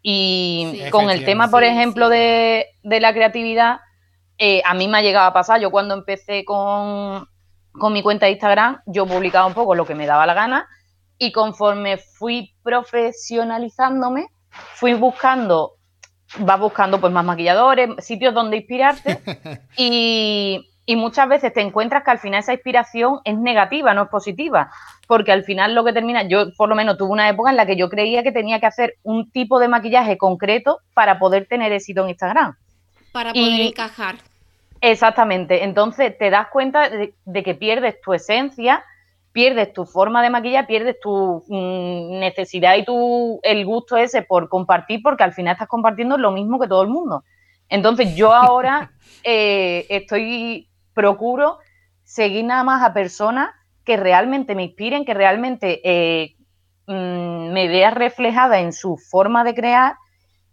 Y con el tema, por ejemplo, de, la creatividad, eh, a mí me ha llegado a pasar, yo cuando empecé con, con mi cuenta de Instagram, yo publicaba un poco lo que me daba la gana y conforme fui profesionalizándome, fui buscando, vas buscando pues más maquilladores, sitios donde inspirarte y, y muchas veces te encuentras que al final esa inspiración es negativa, no es positiva, porque al final lo que termina, yo por lo menos tuve una época en la que yo creía que tenía que hacer un tipo de maquillaje concreto para poder tener éxito en Instagram. Para poder encajar. Exactamente, entonces te das cuenta de, que pierdes tu esencia, pierdes tu forma de maquillar, pierdes tu mm, necesidad y tu el gusto ese por compartir, porque al final estás compartiendo lo mismo que todo el mundo. Entonces yo ahora eh, estoy procuro seguir nada más a personas que realmente me inspiren, que realmente eh, mm, me vea reflejada en su forma de crear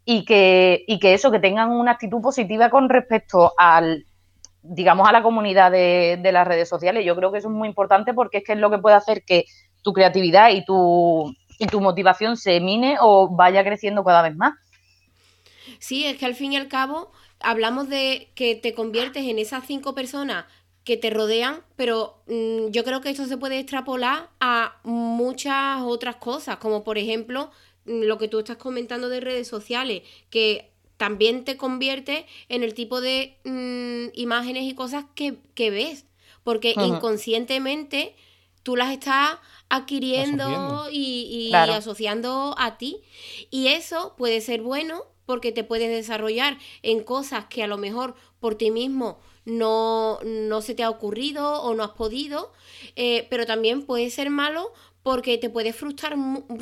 y que, y que eso, que tengan una actitud positiva con respecto al, digamos, a la comunidad de, las redes sociales. Yo creo que eso es muy importante porque es que es lo que puede hacer que tu creatividad y tu, y tu motivación se mine o vaya creciendo cada vez más. Sí, es que al fin y al cabo hablamos de que te conviertes en esas cinco personas que te rodean, pero mm, yo creo que esto se puede extrapolar a muchas otras cosas, como por ejemplo mm, lo que tú estás comentando de redes sociales, que también te convierte en el tipo de mm, imágenes y cosas que, ves, porque inconscientemente tú las estás adquiriendo y, asociando a ti. Y eso puede ser bueno porque te puedes desarrollar en cosas que a lo mejor por ti mismo no, no se te ha ocurrido o no has podido, eh, pero también puede ser malo porque te puede frustrar,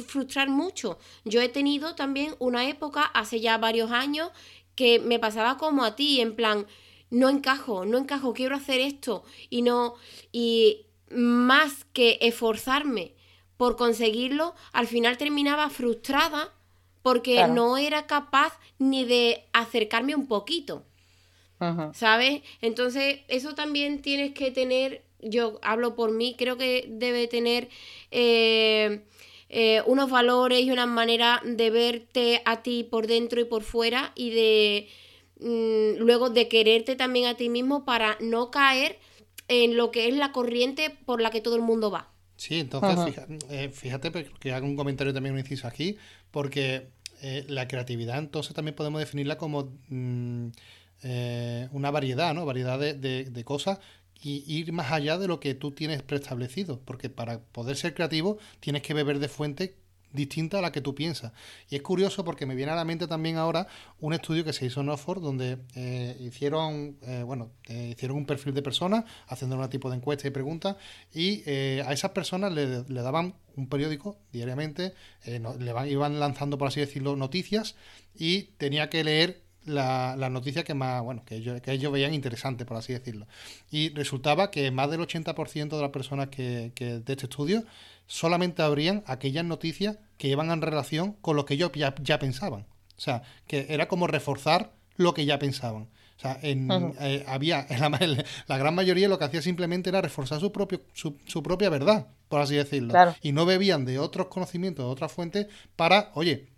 frustrar mucho. Yo he tenido también una época, hace ya varios años, que me pasaba como a ti, en plan, no encajo, no encajo, quiero hacer esto y no, y más que esforzarme por conseguirlo, al final terminaba frustrada porque no era capaz ni de acercarme un poquito. ¿Sabes? Entonces, eso también tienes que tener yo hablo por mí, creo que debe tener eh, eh, unos valores y una manera de verte a ti por dentro y por fuera y de mm, luego de quererte también a ti mismo para no caer en lo que es la corriente por la que todo el mundo va. Sí, entonces eh, fíjate, que hago un comentario también, un inciso aquí, porque la creatividad entonces también podemos definirla como mm, una variedad, ¿no? Variedad de, de, cosas y ir más allá de lo que tú tienes preestablecido, porque para poder ser creativo tienes que beber de fuente distinta a la que tú piensas. Y es curioso porque me viene a la mente también ahora un estudio que se hizo en Oxford donde eh, hicieron, eh, bueno, eh, hicieron un perfil de personas haciendo un tipo de encuesta y preguntas y a esas personas le, daban un periódico diariamente, le iban lanzando, por así decirlo, noticias y tenía que leer la, la noticia que más, bueno, que ellos, que ellos veían interesante, por así decirlo. Y resultaba que más del 80% de las personas que, que, de este estudio solamente abrían aquellas noticias que iban en relación con lo que ellos ya, ya pensaban. O sea, que era como reforzar lo que ya pensaban. O sea, en, eh, había, en la, la, gran mayoría lo que hacía simplemente era reforzar su, propio, su, su propia verdad, por así decirlo. Y no bebían de otros conocimientos, de otras fuentes, para, oye,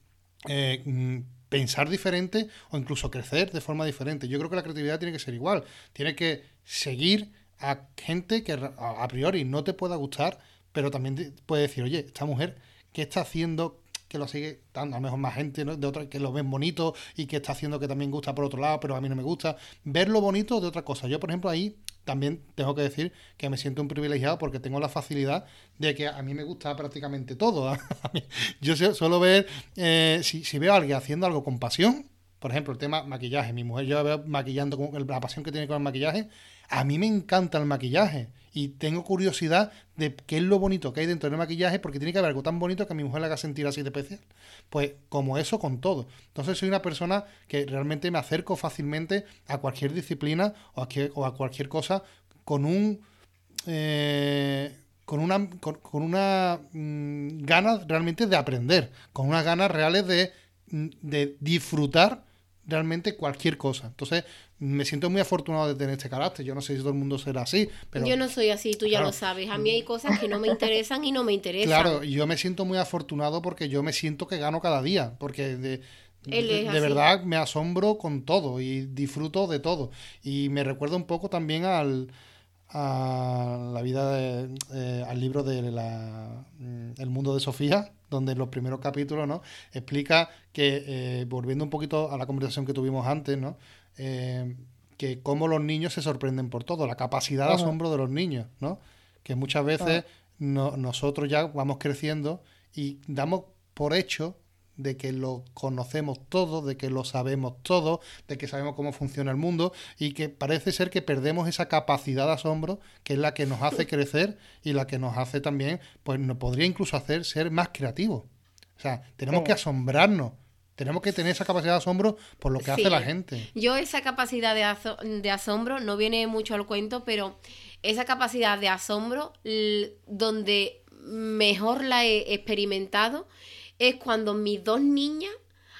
eh, mm, pensar diferente o incluso crecer de forma diferente. Yo creo que la creatividad tiene que ser igual. Tiene que seguir a gente que a priori no te pueda gustar, pero también puede decir, oye, esta mujer, ¿qué está haciendo? que lo sigue dando a lo mejor más gente de otra que lo ven bonito y que está haciendo que también gusta por otro lado, pero a mí no me gusta. Ver lo bonito de otra cosa. Yo, por ejemplo, ahí también tengo que decir que me siento un privilegiado porque tengo la facilidad de que a mí me gusta prácticamente todo. yo suelo ver, eh, si, si veo a alguien haciendo algo con pasión, por ejemplo, el tema maquillaje. Mi mujer yo la veo maquillando con la pasión que tiene con el maquillaje. A mí me encanta el maquillaje y tengo curiosidad de qué es lo bonito que hay dentro del maquillaje, porque tiene que haber algo tan bonito que a mi mujer le haga sentir así de especial. Pues como eso con todo. Entonces soy una persona que realmente me acerco fácilmente a cualquier disciplina o a, cualquier cosa con un... Eh, con una, con, una mm, ganas realmente de aprender, con unas ganas reales de, mm, de disfrutar realmente cualquier cosa. Entonces, me siento muy afortunado de tener este carácter. Yo no sé si todo el mundo será así, pero... Yo no soy así, tú ya lo sabes. A mí hay cosas que no me interesan y no me interesan. Claro, yo me siento muy afortunado porque yo me siento que gano cada día, porque de, de, verdad me asombro con todo y disfruto de todo. Y me recuerda un poco también al a la vida de, eh, al libro de la, mm, El mundo de Sofía, donde en los primeros capítulos ¿no? explica que, eh, volviendo un poquito a la conversación que tuvimos antes, ¿no? Eh, que cómo los niños se sorprenden por todo, la capacidad de asombro de los niños, ¿no? que muchas veces nosotros ya vamos creciendo y damos por hecho de que lo conocemos todo, de que lo sabemos todo, de que sabemos cómo funciona el mundo y que parece ser que perdemos esa capacidad de asombro que es la que nos hace crecer y la que nos hace también, pues nos podría incluso hacer ser más creativos. O sea, tenemos que asombrarnos. Tenemos que tener esa capacidad de asombro por lo que hace la gente. Yo esa capacidad de, de asombro no viene mucho al cuento, pero esa capacidad de asombro donde mejor la he experimentado es cuando mis dos niñas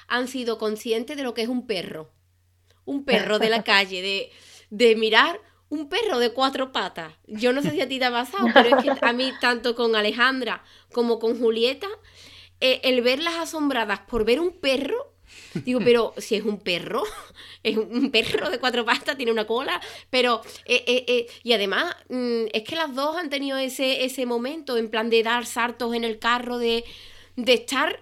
han sido conscientes de lo que es un perro. Un perro de la calle, de, de mirar un perro de cuatro patas. Yo no sé si a ti te ha pasado, pero es que a mí, tanto con Alejandra como con Julieta, eh, el verlas asombradas por ver un perro, digo, pero si es un perro, es un perro de cuatro patas, tiene una cola, pero, eh, eh, y además, mm, es que las dos han tenido ese, ese momento en plan de dar saltos en el carro, de, de estar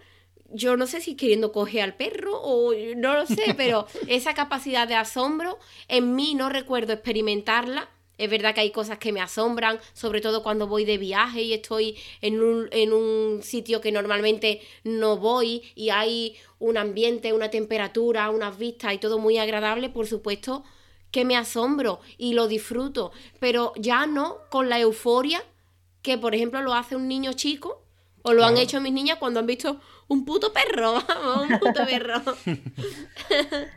yo no sé si queriendo coger al perro o no lo sé, pero esa capacidad de asombro en mí no recuerdo experimentarla. Es verdad que hay cosas que me asombran, sobre todo cuando voy de viaje y estoy en un, en un sitio que normalmente no voy y hay un ambiente, una temperatura, unas vistas y todo muy agradable, por supuesto que me asombro y lo disfruto, pero ya no con la euforia que por ejemplo lo hace un niño chico o lo han hecho mis niñas cuando han visto un puto perro, vamos, un puto perro.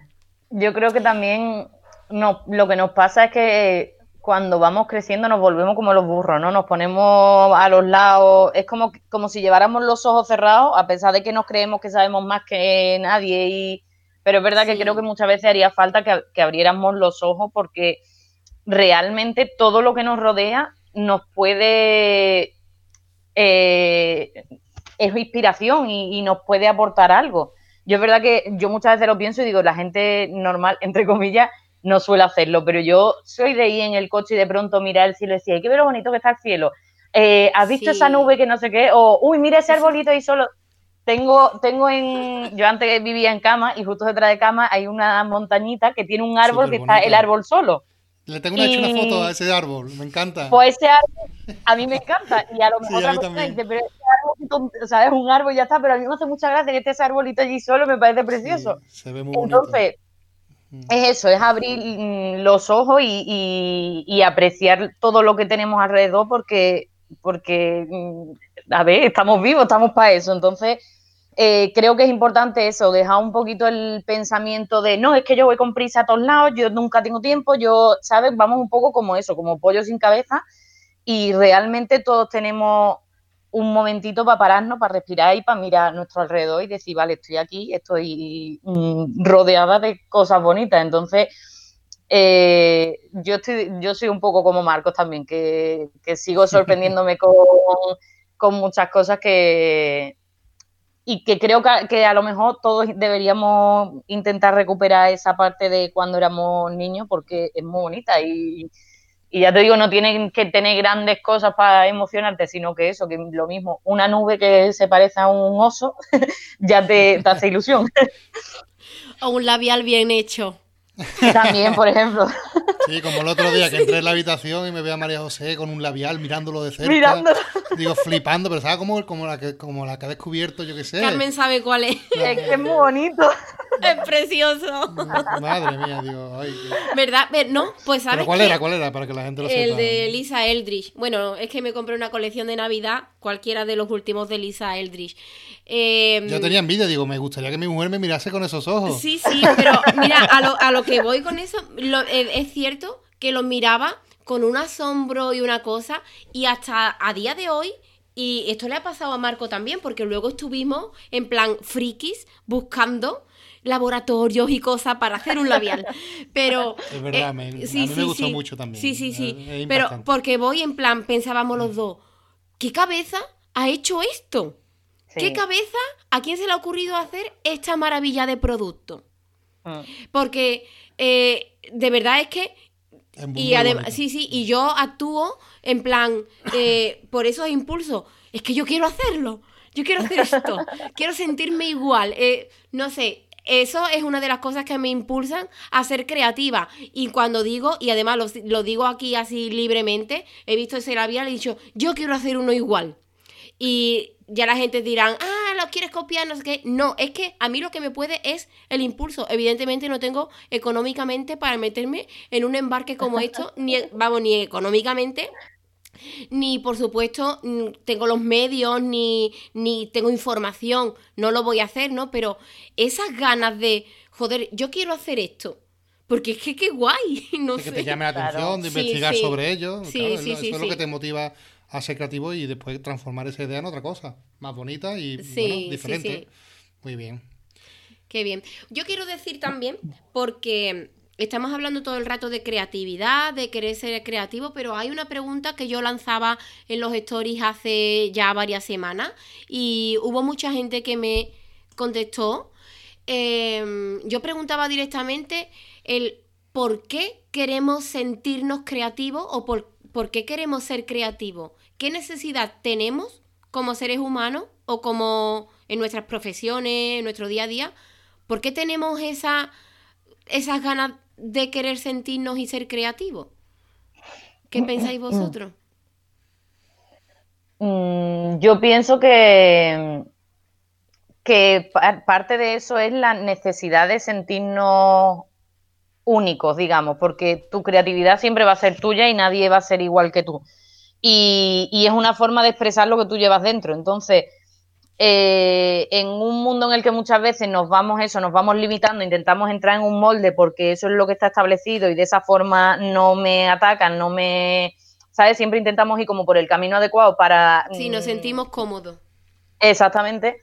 Yo creo que también no, lo que nos pasa es que cuando vamos creciendo nos volvemos como los burros, ¿no? Nos ponemos a los lados, es como, como si lleváramos los ojos cerrados, a pesar de que nos creemos que sabemos más que nadie, y, pero es verdad que creo que muchas veces haría falta que, que, abriéramos los ojos porque realmente todo lo que nos rodea nos puede eh, es inspiración y, nos puede aportar algo. Yo es verdad que yo muchas veces lo pienso y digo, la gente normal, entre comillas, no suele hacerlo, pero yo soy de ir en el coche y de pronto mirar el cielo y decir, qué lo bonito que está el cielo. Eh, ¿Has visto esa nube que no sé qué? O, uy, mira ese arbolito y solo. Tengo, tengo en. Yo antes vivía en cama y justo detrás de cama hay una montañita que tiene un árbol que está el árbol solo. Le tengo una, hecho una foto a ese árbol, me encanta. Pues ese árbol, a mí me encanta. Y a lo mejor sí, otra dice, pero ese árbol, o sea, es un árbol y ya está, pero a mí me hace mucha gracia que esté ese arbolito allí solo, me parece precioso. Sí, se ve muy bonito. Entonces, es eso, es abrir mm, los ojos y, y, y, apreciar todo lo que tenemos alrededor porque, porque, mm, a ver, estamos vivos, estamos para eso. Entonces, eh, creo que es importante eso, dejar un poquito el pensamiento de no, es que yo voy con prisa a todos lados, yo nunca tengo tiempo, yo, ¿sabes? Vamos un poco como eso, como pollo sin cabeza y realmente todos tenemos un momentito para pararnos, para respirar y para mirar a nuestro alrededor y decir, vale, estoy aquí, estoy mm, rodeada de cosas bonitas. Entonces, eh, yo, estoy, yo soy un poco como Marcos también, que, que sigo sorprendiéndome con, con muchas cosas que, y que creo que, a lo mejor todos deberíamos intentar recuperar esa parte de cuando éramos niños porque es muy bonita y, y ya te digo, no tienen que tener grandes cosas para emocionarte, sino que eso, que lo mismo, una nube que se parece a un oso, ya te, te hace ilusión. o un labial bien hecho. También, por ejemplo. Sí, como el otro día que entré en la habitación y me veo a María José con un labial mirándolo de cerca. Mirándolo. Digo, flipando, pero ¿sabes como, como, la que, como la que ha descubierto, yo qué sé? Carmen sabe cuál es. Es que es muy bonito. Es precioso. Madre mía, digo, ay. ¿Verdad? No, pues sabes. ¿Pero cuál era? ¿Cuál era? Para que la gente lo sepa. El de Lisa Eldridge. Bueno, es que me compré una colección de Navidad, cualquiera de los últimos de Lisa Eldridge. Eh, Yo tenía envidia, digo, me gustaría que mi mujer me mirase con esos ojos. Sí, sí, pero mira, a lo, a lo que voy con eso, lo, eh, es cierto que lo miraba con un asombro y una cosa, y hasta a día de hoy, y esto le ha pasado a Marco también, porque luego estuvimos en plan frikis buscando laboratorios y cosas para hacer un labial. Pero. Es verdad, me, eh, sí, a mí sí, me gustó sí. mucho también. Sí, sí, sí. Es- es Pero impactante. porque voy en plan, pensábamos los dos, ¿qué cabeza ha hecho esto? Sí. ¿Qué cabeza a quién se le ha ocurrido hacer esta maravilla de producto? Mm. Porque eh, de verdad es que Es muy, y además, sí, sí, y yo actúo en plan, eh, por esos impulsos, es que yo quiero hacerlo, yo quiero hacer esto, quiero sentirme igual, eh, no sé, eso es una de las cosas que me impulsan a ser creativa. Y cuando digo, y además lo, lo digo aquí así libremente, he visto ese labial y he dicho, yo quiero hacer uno igual. Y ya la gente dirán, ah, lo quieres copiar, no sé qué. No, es que a mí lo que me puede es el impulso. Evidentemente no tengo económicamente para meterme en un embarque como esto, ni, vamos, ni económicamente, ni por supuesto mm, tengo los medios, ni, ni tengo información. No lo voy a hacer, ¿no? Pero esas ganas de, joder, yo quiero hacer esto. Porque es que qué guay, no De que sé. te llame la Claro. atención, de Sí, investigar sí. sobre ello. Sí, claro, sí, eso sí, es sí. lo que te motiva a ser creativo y después transformar esa idea en otra cosa, más bonita y Sí, bueno, sí, diferente. sí. Muy bien. Qué bien. Yo quiero decir también, porque estamos hablando todo el rato de creatividad, de querer ser creativo, pero hay una pregunta que yo lanzaba en los stories hace ya varias semanas y hubo mucha gente que me contestó. Em, yo preguntaba directamente el por qué queremos sentirnos creativos o por, por qué queremos ser creativos. ¿Qué necesidad tenemos como seres humanos o como en nuestras profesiones, en nuestro día a día? ¿Por qué tenemos esa, esas ganas de querer sentirnos y ser creativos. ¿Qué mm, pensáis mm, mm. vosotros? yo pienso que, que parte de eso es la necesidad de sentirnos únicos, digamos, porque tu creatividad siempre va a ser tuya y nadie va a ser igual que tú. Y, y es una forma de expresar lo que tú llevas dentro. Entonces, eh, en un mundo en el que muchas veces nos vamos eso, nos vamos limitando, intentamos entrar en un molde porque eso es lo que está establecido y de esa forma no me atacan, no me, ¿sabes? Siempre intentamos ir como por el camino adecuado para... Sí, nos mm, sentimos cómodos. Exactamente.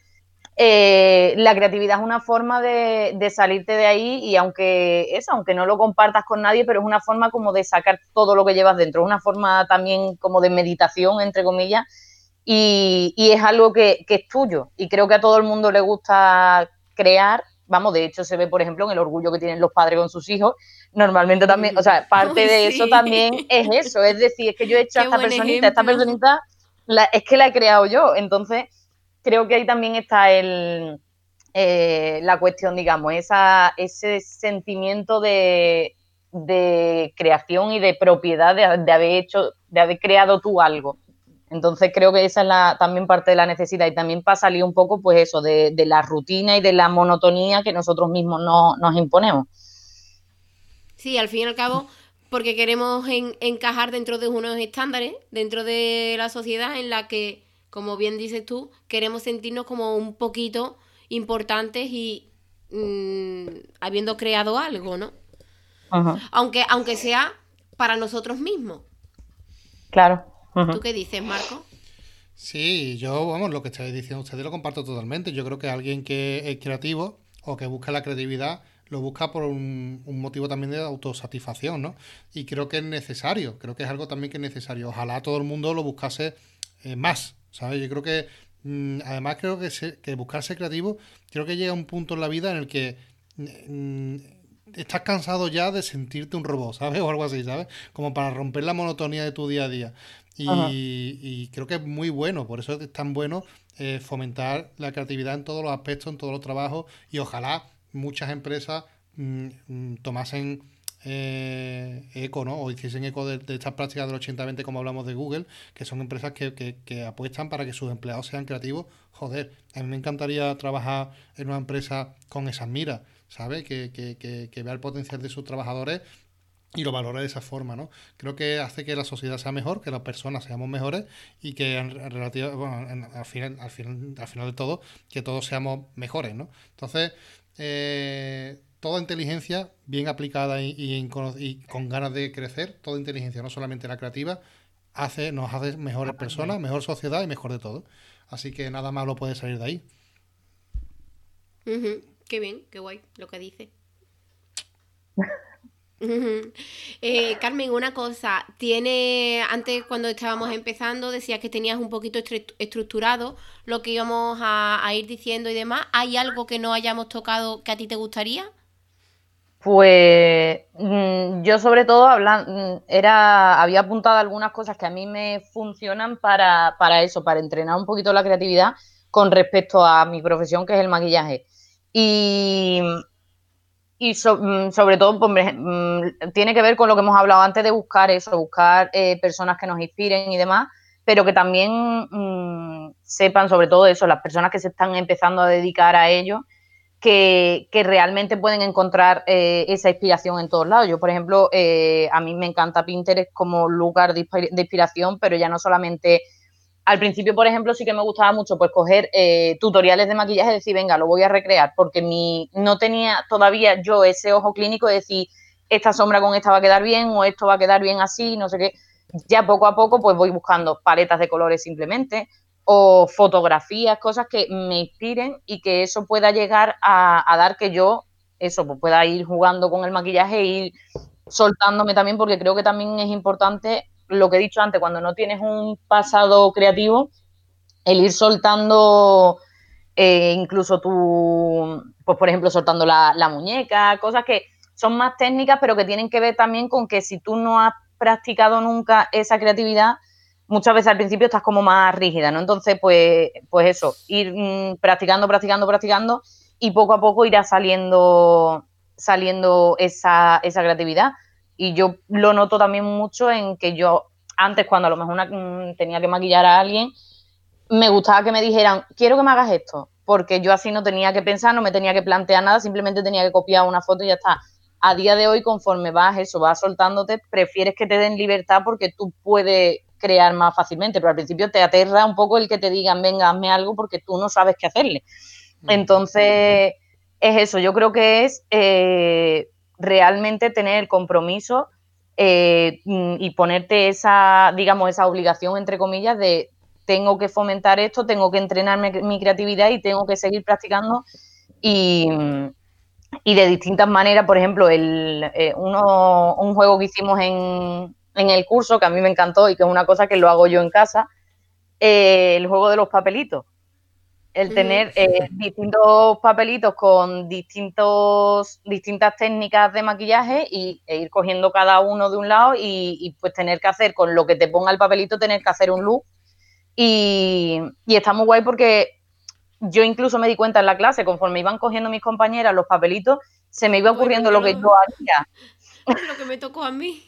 Eh, la creatividad es una forma de, de, salirte de ahí y aunque eso, aunque no lo compartas con nadie, pero es una forma como de sacar todo lo que llevas dentro, es una forma también como de meditación, entre comillas, y, es algo que, es tuyo. Y creo que a todo el mundo le gusta crear. Vamos, de hecho se ve, por ejemplo, en el orgullo que tienen los padres con sus hijos. Normalmente también, o sea, parte de eso también es eso. Es decir, es que yo he hecho a esta personita, esta personita, es que la he creado yo. Entonces, creo que ahí también está el, eh, la cuestión, digamos, esa, ese sentimiento de, creación y de propiedad de, de, haber hecho, de haber creado tú algo. Entonces creo que esa es la, también parte de la necesidad y también para salir un poco, pues eso, de, la rutina y de la monotonía que nosotros mismos no, nos imponemos. Sí, al fin y al cabo, porque queremos encajar dentro de unos estándares, dentro de la sociedad en la que, como bien dices tú, queremos sentirnos como un poquito importantes y mm, habiendo creado algo, ¿no? Aunque, aunque sea para nosotros mismos. Claro. ¿Tú qué dices, Marco? Sí, yo, vamos, lo que estáis diciendo ustedes lo comparto totalmente. Yo creo que alguien que es creativo o que busca la creatividad lo busca por un, motivo también de autosatisfacción, ¿no? Y creo que es necesario, creo que es algo también que es necesario. Ojalá todo el mundo lo buscase eh, más, ¿sabes? Yo creo que, mm, además creo que, que buscarse creativo, creo que llega un punto en la vida en el que mm, estás cansado ya de sentirte un robot, ¿sabes? O algo así, ¿sabes? Como para romper la monotonía de tu día a día. Y, creo que es muy bueno, por eso es tan bueno eh, fomentar la creatividad en todos los aspectos, en todos los trabajos y ojalá muchas empresas mm, mm, tomasen eh, eco, ¿no? O hiciesen eco de, estas prácticas del 80-20 como hablamos de Google, que son empresas que, que, apuestan para que sus empleados sean creativos. Joder, a mí me encantaría trabajar en una empresa con esas miras, ¿sabes? Que, que vea el potencial de sus trabajadores y lo valora de esa forma, ¿no? Creo que hace que la sociedad sea mejor, que las personas seamos mejores y que en, relativa, bueno, al, final, al, final, al final de todo, que todos seamos mejores, ¿no? Entonces, eh, toda inteligencia bien aplicada y, y, con ganas de crecer, toda inteligencia, no solamente la creativa, hace, nos hace mejores personas, mejor sociedad y mejor de todo. Así que nada más lo puede salir de ahí. Qué bien, qué guay lo que dice. Eh, Carmen, una cosa, tiene, antes cuando estábamos empezando decías que tenías un poquito estructurado lo que íbamos a, ir diciendo y demás. ¿Hay algo que no hayamos tocado que a ti te gustaría? Pues mm, yo sobre todo mm, era, había apuntado algunas cosas que a mí me funcionan para, para eso, para entrenar un poquito la creatividad con respecto a mi profesión que es el maquillaje. Y y mm, sobre todo pues, mm, tiene que ver con lo que hemos hablado antes de buscar eso, buscar eh, personas que nos inspiren y demás, pero que también mm, sepan sobre todo eso, las personas que se están empezando a dedicar a ello, que, realmente pueden encontrar eh, esa inspiración en todos lados. Yo, por ejemplo, eh, a mí me encanta Pinterest como lugar de inspiración, pero ya no solamente al principio, por ejemplo, sí que me gustaba mucho pues coger eh, tutoriales de maquillaje y decir, venga, lo voy a recrear, porque mi, no tenía todavía yo ese ojo clínico de decir, esta sombra con esta va a quedar bien o esto va a quedar bien así, no sé qué. Ya poco a poco pues voy buscando paletas de colores simplemente o fotografías, cosas que me inspiren y que eso pueda llegar a, dar que yo eso, pues pueda ir jugando con el maquillaje e ir soltándome también, porque creo que también es importante lo que he dicho antes, cuando no tienes un pasado creativo, el ir soltando eh, incluso tú, pues por ejemplo, soltando la, la, muñeca, cosas que son más técnicas, pero que tienen que ver también con que si tú no has practicado nunca esa creatividad, muchas veces al principio estás como más rígida, ¿no? Entonces, pues, pues eso, ir mm, practicando, practicando, practicando y poco a poco irá saliendo, saliendo esa, esa creatividad. Y yo lo noto también mucho en que yo antes, cuando a lo mejor mm, tenía que maquillar a alguien, me gustaba que me dijeran, quiero que me hagas esto, porque yo así no tenía que pensar, no me tenía que plantear nada, simplemente tenía que copiar una foto y ya está. A día de hoy, conforme vas eso, vas soltándote, prefieres que te den libertad porque tú puedes crear más fácilmente, pero al principio te aterra un poco el que te digan, venga, hazme algo porque tú no sabes qué hacerle. Mm. Entonces, es eso, yo creo que es eh, realmente tener el compromiso eh, y ponerte esa, digamos, esa obligación, entre comillas, de tengo que fomentar esto, tengo que entrenar mi, creatividad y tengo que seguir practicando y, de distintas maneras, por ejemplo, el, eh, uno, un juego que hicimos en, en, el curso que a mí me encantó y que es una cosa que lo hago yo en casa, eh, el juego de los papelitos. El tener eh, distintos papelitos con distintos, distintas técnicas de maquillaje y, e ir cogiendo cada uno de un lado y, y, pues tener que hacer con lo que te ponga el papelito, tener que hacer un look y, está muy guay porque yo incluso me di cuenta en la clase, conforme iban cogiendo mis compañeras los papelitos, se me iba ocurriendo lo que yo haría. Lo que me tocó a mí.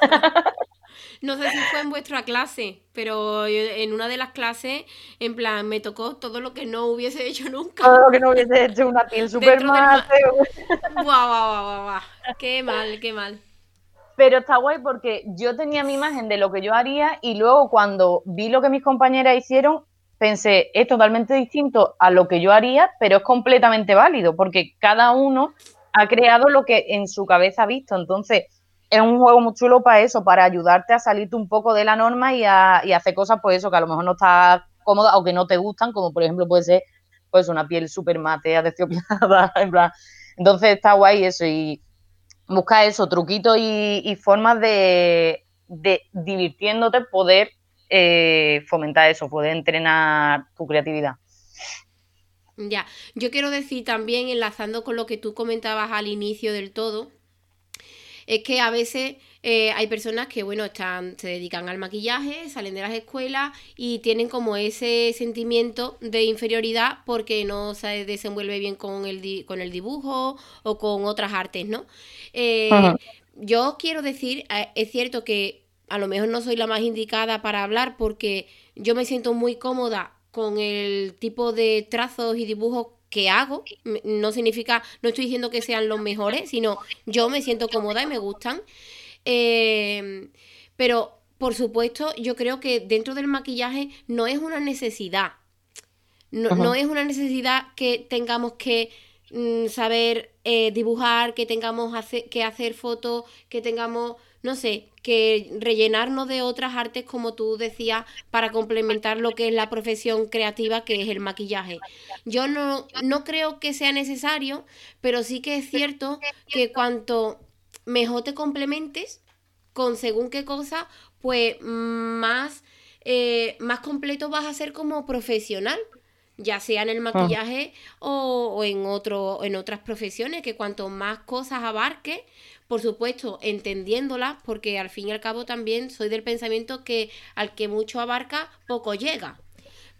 No sé si fue en vuestra clase, pero en una de las clases, en plan, me tocó todo lo que no hubiese hecho nunca. Todo lo que no hubiese hecho una piel súper mal. Guau, guau, guau, guau. Qué mal, qué mal. Pero está guay porque yo tenía mi imagen de lo que yo haría y luego cuando vi lo que mis compañeras hicieron, pensé, es totalmente distinto a lo que yo haría, pero es completamente válido porque cada uno ha creado lo que en su cabeza ha visto. Entonces, es un juego muy chulo para eso, para ayudarte a salirte un poco de la norma y a, y hacer cosas, pues eso, que a lo mejor no está cómoda o que no te gustan, como por ejemplo puede ser pues una piel súper matea, desiopiada, en plan. Entonces está guay eso y busca eso, truquitos y, formas de, divirtiéndote poder eh, fomentar eso, poder entrenar tu creatividad. Ya, yo quiero decir también, enlazando con lo que tú comentabas al inicio del todo, es que a veces eh, hay personas que, bueno, están, se dedican al maquillaje, salen de las escuelas y tienen como ese sentimiento de inferioridad porque no se desenvuelve bien con el, con el dibujo o con otras artes, ¿no? Eh, yo quiero decir, eh, es cierto que a lo mejor no soy la más indicada para hablar porque yo me siento muy cómoda con el tipo de trazos y dibujos que hago. No significa, no estoy diciendo que sean los mejores, sino yo me siento cómoda y me gustan. Em, pero, por supuesto, yo creo que dentro del maquillaje no es una necesidad. No, es una necesidad que tengamos que mm, saber eh, dibujar, que tengamos que hacer fotos, que tengamos no sé, que rellenarnos de otras artes, como tú decías, para complementar lo que es la profesión creativa, que es el maquillaje. Yo no, no creo que sea necesario, pero sí que es cierto que cuanto mejor te complementes con según qué cosa, pues más, eh, más completo vas a ser como profesional ya sea en el ah. maquillaje o, o, en otro en otras profesiones que cuanto más cosas abarque por supuesto, entendiéndola, porque al fin y al cabo también soy del pensamiento que al que mucho abarca, poco llega.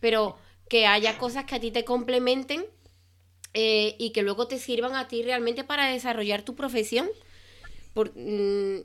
Pero que haya cosas que a ti te complementen eh, y que luego te sirvan a ti realmente para desarrollar tu profesión. Mm,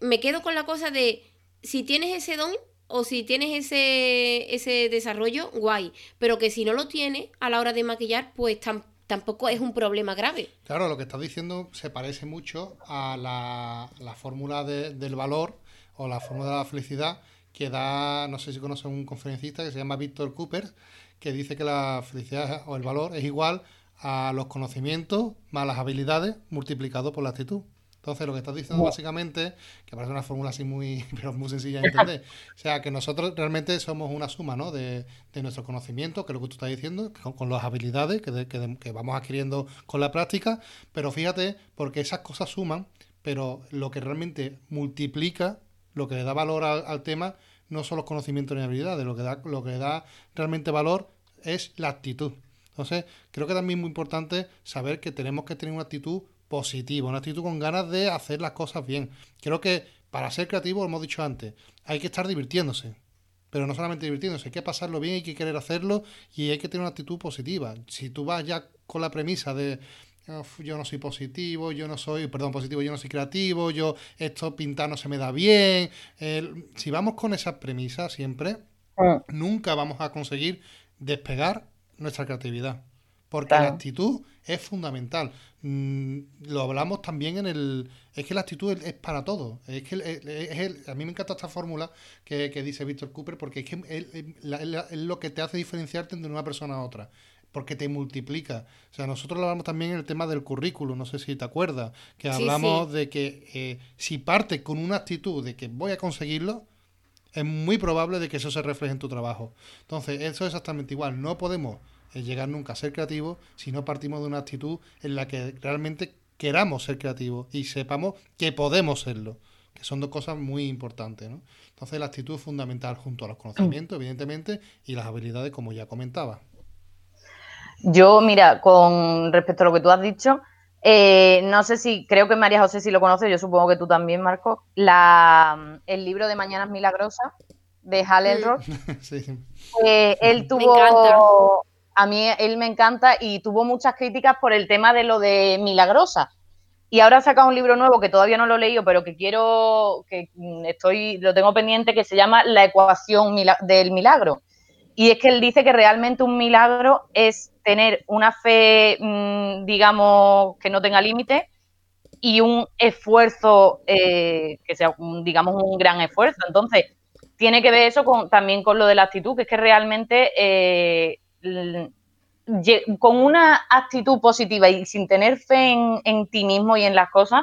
me quedo con la cosa de si tienes ese don o si tienes ese, ese desarrollo, guay. Pero que si no lo tienes a la hora de maquillar, pues tampoco tampoco es un problema grave. Claro, lo que estás diciendo se parece mucho a la, fórmula del valor o la fórmula de la felicidad que da, no sé si conoces un conferencista que se llama Víctor Cooper, que dice que la felicidad o el valor es igual a los conocimientos más las habilidades multiplicado por la actitud. Entonces, lo que estás diciendo básicamente, que parece una fórmula así muy, pero muy sencilla de entender, o sea, que nosotros realmente somos una suma, ¿no? De, nuestro conocimiento, que es lo que tú estás diciendo, con, las habilidades que, que, vamos adquiriendo con la práctica, pero fíjate, porque esas cosas suman, pero lo que realmente multiplica, lo que le da valor al, tema, no son los conocimientos ni habilidades, lo que da, lo que da realmente valor es la actitud. Entonces, creo que también es muy importante saber que tenemos que tener una actitud positiva, una actitud con ganas de hacer las cosas bien. Creo que para ser creativo, lo hemos dicho antes, hay que estar divirtiéndose. Pero no solamente divirtiéndose, hay que pasarlo bien, hay que querer hacerlo y hay que tener una actitud positiva. Si tú vas ya con la premisa de yo no soy positivo, yo no soy, perdón, positivo, yo no soy creativo, yo esto pintar no se me da bien. si vamos con esas premisas siempre, mm. nunca vamos a conseguir despegar nuestra creatividad. Porque la actitud es fundamental. Mm, lo hablamos también en el... Es que la actitud es, para todo. Es que es a mí me encanta esta fórmula que, dice Víctor Cooper porque es que es, lo que te hace diferenciarte de una persona a otra porque te multiplica. O sea, nosotros lo hablamos también en el tema del currículum, no sé si te acuerdas, que hablamos de que eh, si partes con una actitud de que voy a conseguirlo, es muy probable de que eso se refleje en tu trabajo. Entonces, eso es exactamente igual. No podemos eh, llegar nunca a ser creativos si no partimos de una actitud en la que realmente queramos ser creativos y sepamos que podemos serlo, que son dos cosas muy importantes. ¿no? Entonces, la actitud es fundamental junto a los conocimientos, evidentemente, y las habilidades, como ya comentaba. Yo, mira, con respecto a lo que tú has dicho, eh, no sé si, creo que María José sí lo conoce, yo supongo que tú también, Marco, la, el libro de Mañanas Milagrosas de Hal Elrod. Sí. Eh, él tuvo, a mí él me encanta y tuvo muchas críticas por el tema de lo de Milagrosa. Y ahora ha sacado un libro nuevo que todavía no lo he leído, pero que quiero, que estoy, lo tengo pendiente, que se llama La ecuación del milagro. Y es que él dice que realmente un milagro es tener una fe, mm, digamos, que no tenga límite y un esfuerzo eh, que sea, digamos, un gran esfuerzo. Entonces, tiene que ver eso con, también con lo de la actitud, que es que realmente eh, con una actitud positiva y sin tener fe en, ti mismo y en las cosas,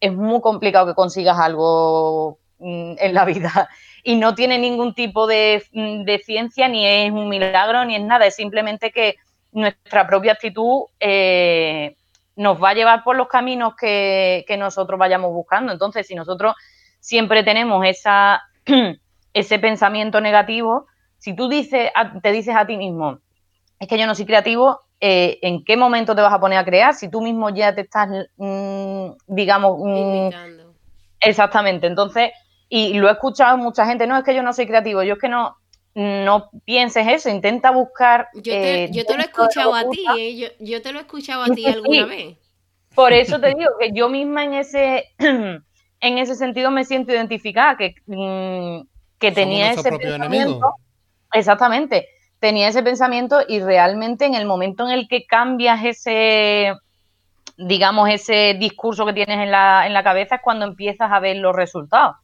es muy complicado que consigas algo mm, en la vida. Y no tiene ningún tipo de, mm, de ciencia, ni es un milagro, ni es nada. Es simplemente que nuestra propia actitud eh, nos va a llevar por los caminos que, nosotros vayamos buscando. Entonces, si nosotros siempre tenemos esa, ese pensamiento negativo, si tú dices, te dices a ti mismo, es que yo no soy creativo, eh, ¿en qué momento te vas a poner a crear? Si tú mismo ya te estás, mm, digamos, mm, exactamente. Entonces, y lo he escuchado mucha gente, no, es que yo no soy creativo, yo es que no, no pienses eso, intenta buscar. Yo te, eh, lo he escuchado a ti, eh, yo, te lo he escuchado a ti alguna vez. Por eso te digo que yo misma en ese, en ese sentido me siento identificada, que, mm, que tenía ese pensamiento. Exactamente, tenía ese pensamiento y realmente en el momento en el que cambias ese, digamos, ese discurso que tienes en la, en la cabeza es cuando empiezas a ver los resultados.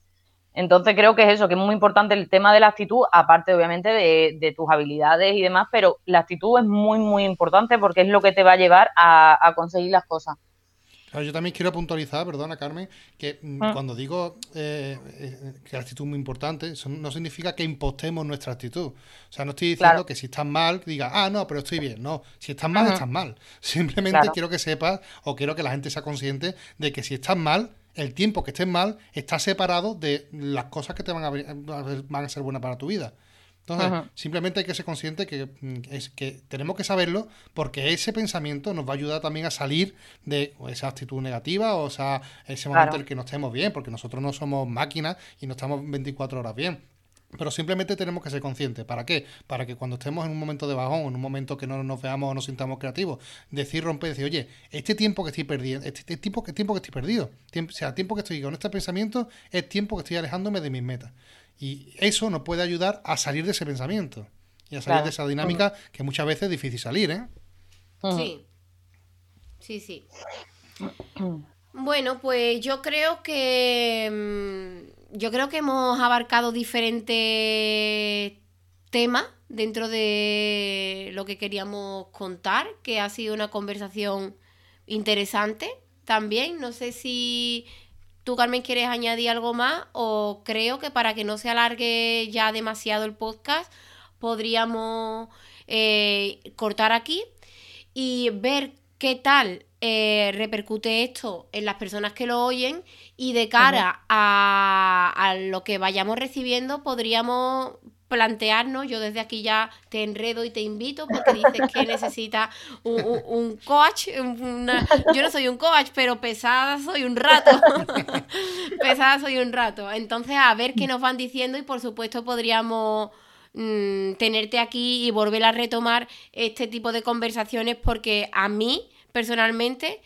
Entonces creo que es eso, que es muy importante el tema de la actitud, aparte obviamente de, tus habilidades y demás, pero la actitud es muy, muy importante porque es lo que te va a llevar a, conseguir las cosas. Yo también quiero puntualizar, perdona Carmen, que mm, ah. cuando digo eh, eh, que la actitud es muy importante, eso no significa que impostemos nuestra actitud. O sea, no estoy diciendo que si estás mal, diga, ah, no, pero estoy bien. No, si estás mal, estás mal. Simplemente quiero que sepas o quiero que la gente sea consciente de que si estás mal, el tiempo que estés mal está separado de las cosas que te van a, van a ser buenas para tu vida. Entonces, simplemente hay que ser consciente que, mm, es, que tenemos que saberlo porque ese pensamiento nos va a ayudar también a salir de esa actitud negativa o sea, ese momento en el que no estemos bien, porque nosotros no somos máquinas y no estamos 24 horas bien. Pero simplemente tenemos que ser conscientes. ¿Para qué? Para que cuando estemos en un momento de bajón, en un momento que no nos veamos o nos sintamos creativos, decir, romper, decir, oye, este tiempo que estoy perdiendo, este, este tiempo, tiempo que estoy perdido, o sea, tiempo que estoy con este pensamiento, es tiempo que estoy alejándome de mis metas. Y eso nos puede ayudar a salir de ese pensamiento y a salir de esa dinámica que muchas veces es difícil salir, ¿eh? Sí. Sí, sí. Bueno, pues yo creo que mm, yo creo que hemos abarcado diferentes temas dentro de lo que queríamos contar, que ha sido una conversación interesante, también. No sé si tú, Carmen, quieres añadir algo más o creo que para que no se alargue ya demasiado el podcast, podríamos eh, cortar aquí y ver qué tal eh, repercute esto en las personas que lo oyen y de cara a, a, lo que vayamos recibiendo podríamos plantearnos, yo desde aquí ya te enredo y te invito porque dices que necesitas un, coach, yo no soy un coach, pero pesada soy un rato, pesada soy un rato, entonces a ver qué nos van diciendo y por supuesto podríamos mm, tenerte aquí y volver a retomar este tipo de conversaciones porque a mí personalmente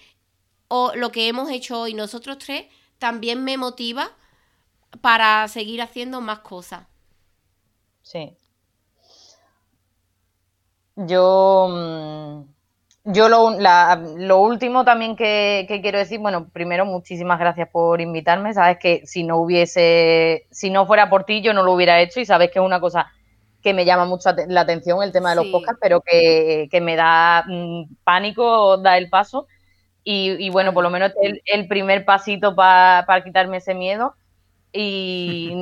o lo que hemos hecho hoy nosotros tres también me motiva para seguir haciendo más cosas. Sí. Yo, mm, yo lo, último también que, quiero decir, bueno, primero muchísimas gracias por invitarme. Sabes que si no hubiese, si no fuera por ti, yo no lo hubiera hecho y sabes que es una cosa que me llama mucho la atención el tema de los podcasts, pero que, me da mm, pánico dar el paso. Y, bueno, por lo menos el, el primer pasito para quitarme ese miedo. Y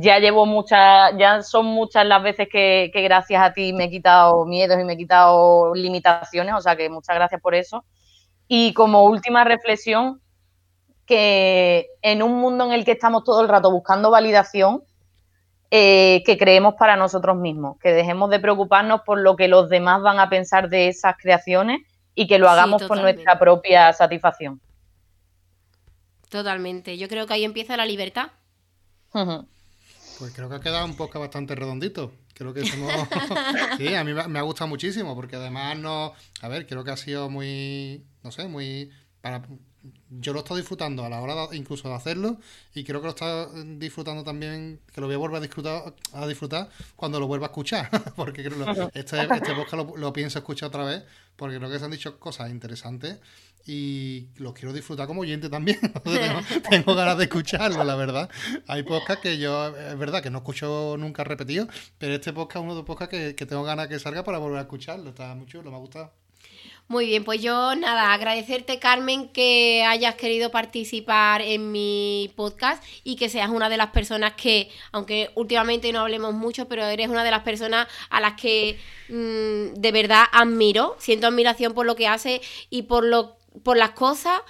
ya llevo muchas, ya son muchas las veces que, gracias a ti me he quitado miedos y me he quitado limitaciones, o sea que muchas gracias por eso. Y como última reflexión, que en un mundo en el que estamos todo el rato buscando validación, eh, que creemos para nosotros mismos, que dejemos de preocuparnos por lo que los demás van a pensar de esas creaciones y que lo hagamos por nuestra propia satisfacción. Totalmente, yo creo que ahí empieza la libertad. Pues creo que ha quedado un podcast bastante redondito. Creo que somos... sí, a mí me ha gustado muchísimo, porque además no... A ver, creo que ha sido muy... No sé, muy... Para... Yo lo estoy disfrutando a la hora incluso de hacerlo y creo que lo está disfrutando también, que lo voy a volver a disfrutar, a disfrutar cuando lo vuelva a escuchar, porque creo que este, este podcast lo, lo pienso escuchar otra vez, porque creo que se han dicho cosas interesantes y los quiero disfrutar como oyente también. tengo, ganas de escucharlo, la verdad. Hay podcasts que yo, es verdad que no escucho nunca repetido, pero este podcast es uno de los podcasts que, tengo ganas que salga para volver a escucharlo. Está muy chulo, me ha gustado. Muy bien, pues yo nada, agradecerte Carmen que hayas querido participar en mi podcast y que seas una de las personas que, aunque últimamente no hablemos mucho, pero eres una de las personas a las que mm, de verdad admiro, siento admiración por lo que hace y por lo por las cosas,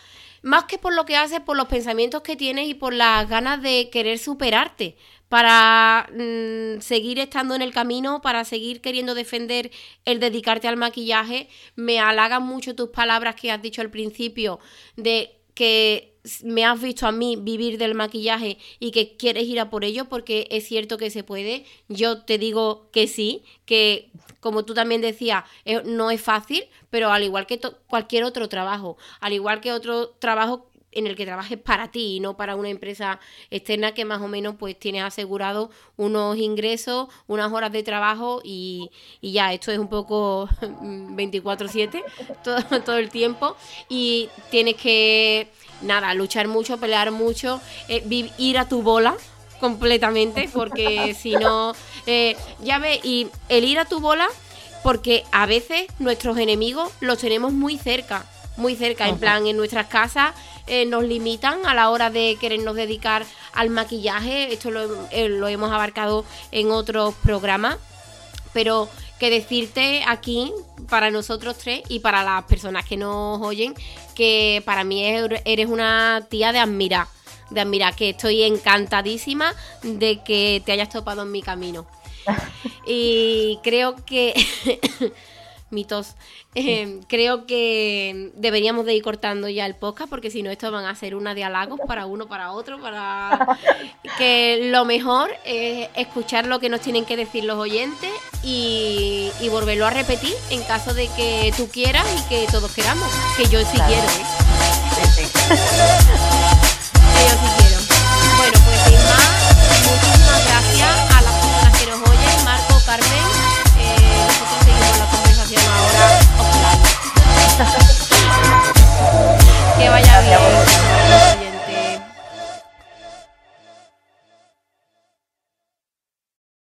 más que por lo que haces, por los pensamientos que tienes y por las ganas de querer superarte, para mm, seguir estando en el camino, para seguir queriendo defender el dedicarte al maquillaje. Me halagan mucho tus palabras que has dicho al principio de que me has visto a mí vivir del maquillaje y que quieres ir a por ello porque es cierto que se puede. Yo te digo que sí, que como tú también decías, eh, no es fácil, pero al igual que cualquier otro trabajo, al igual que otro trabajo en el que trabajes para ti y no para una empresa externa que más o menos pues tienes asegurado unos ingresos, unas horas de trabajo y, ya, esto es un poco 24/7 todo, todo el tiempo. Y tienes que, nada, luchar mucho, pelear mucho, eh, ir a tu bola completamente porque si no, eh, ya ves, y el ir a tu bola porque a veces nuestros enemigos los tenemos muy cerca, muy cerca, en plan en nuestras casas eh, nos limitan a la hora de querernos dedicar al maquillaje. Esto lo, eh, lo hemos abarcado en otros programas. Pero que decirte aquí, para nosotros tres y para las personas que nos oyen, que para mí eres una tía de admirar. De admirar, que estoy encantadísima de que te hayas topado en mi camino. y creo que mitos. Eh, creo que deberíamos de ir cortando ya el podcast porque si no esto van a ser una de halagos para uno, para otro, para que lo mejor es escuchar lo que nos tienen que decir los oyentes y, volverlo a repetir en caso de que tú quieras y que todos queramos, que yo sí quiero. ¿eh? que yo sí quiero. Bueno, pues sin más, muchísimas gracias a las personas que nos oyen, Marco, Carmen. Eh, que vaya bien.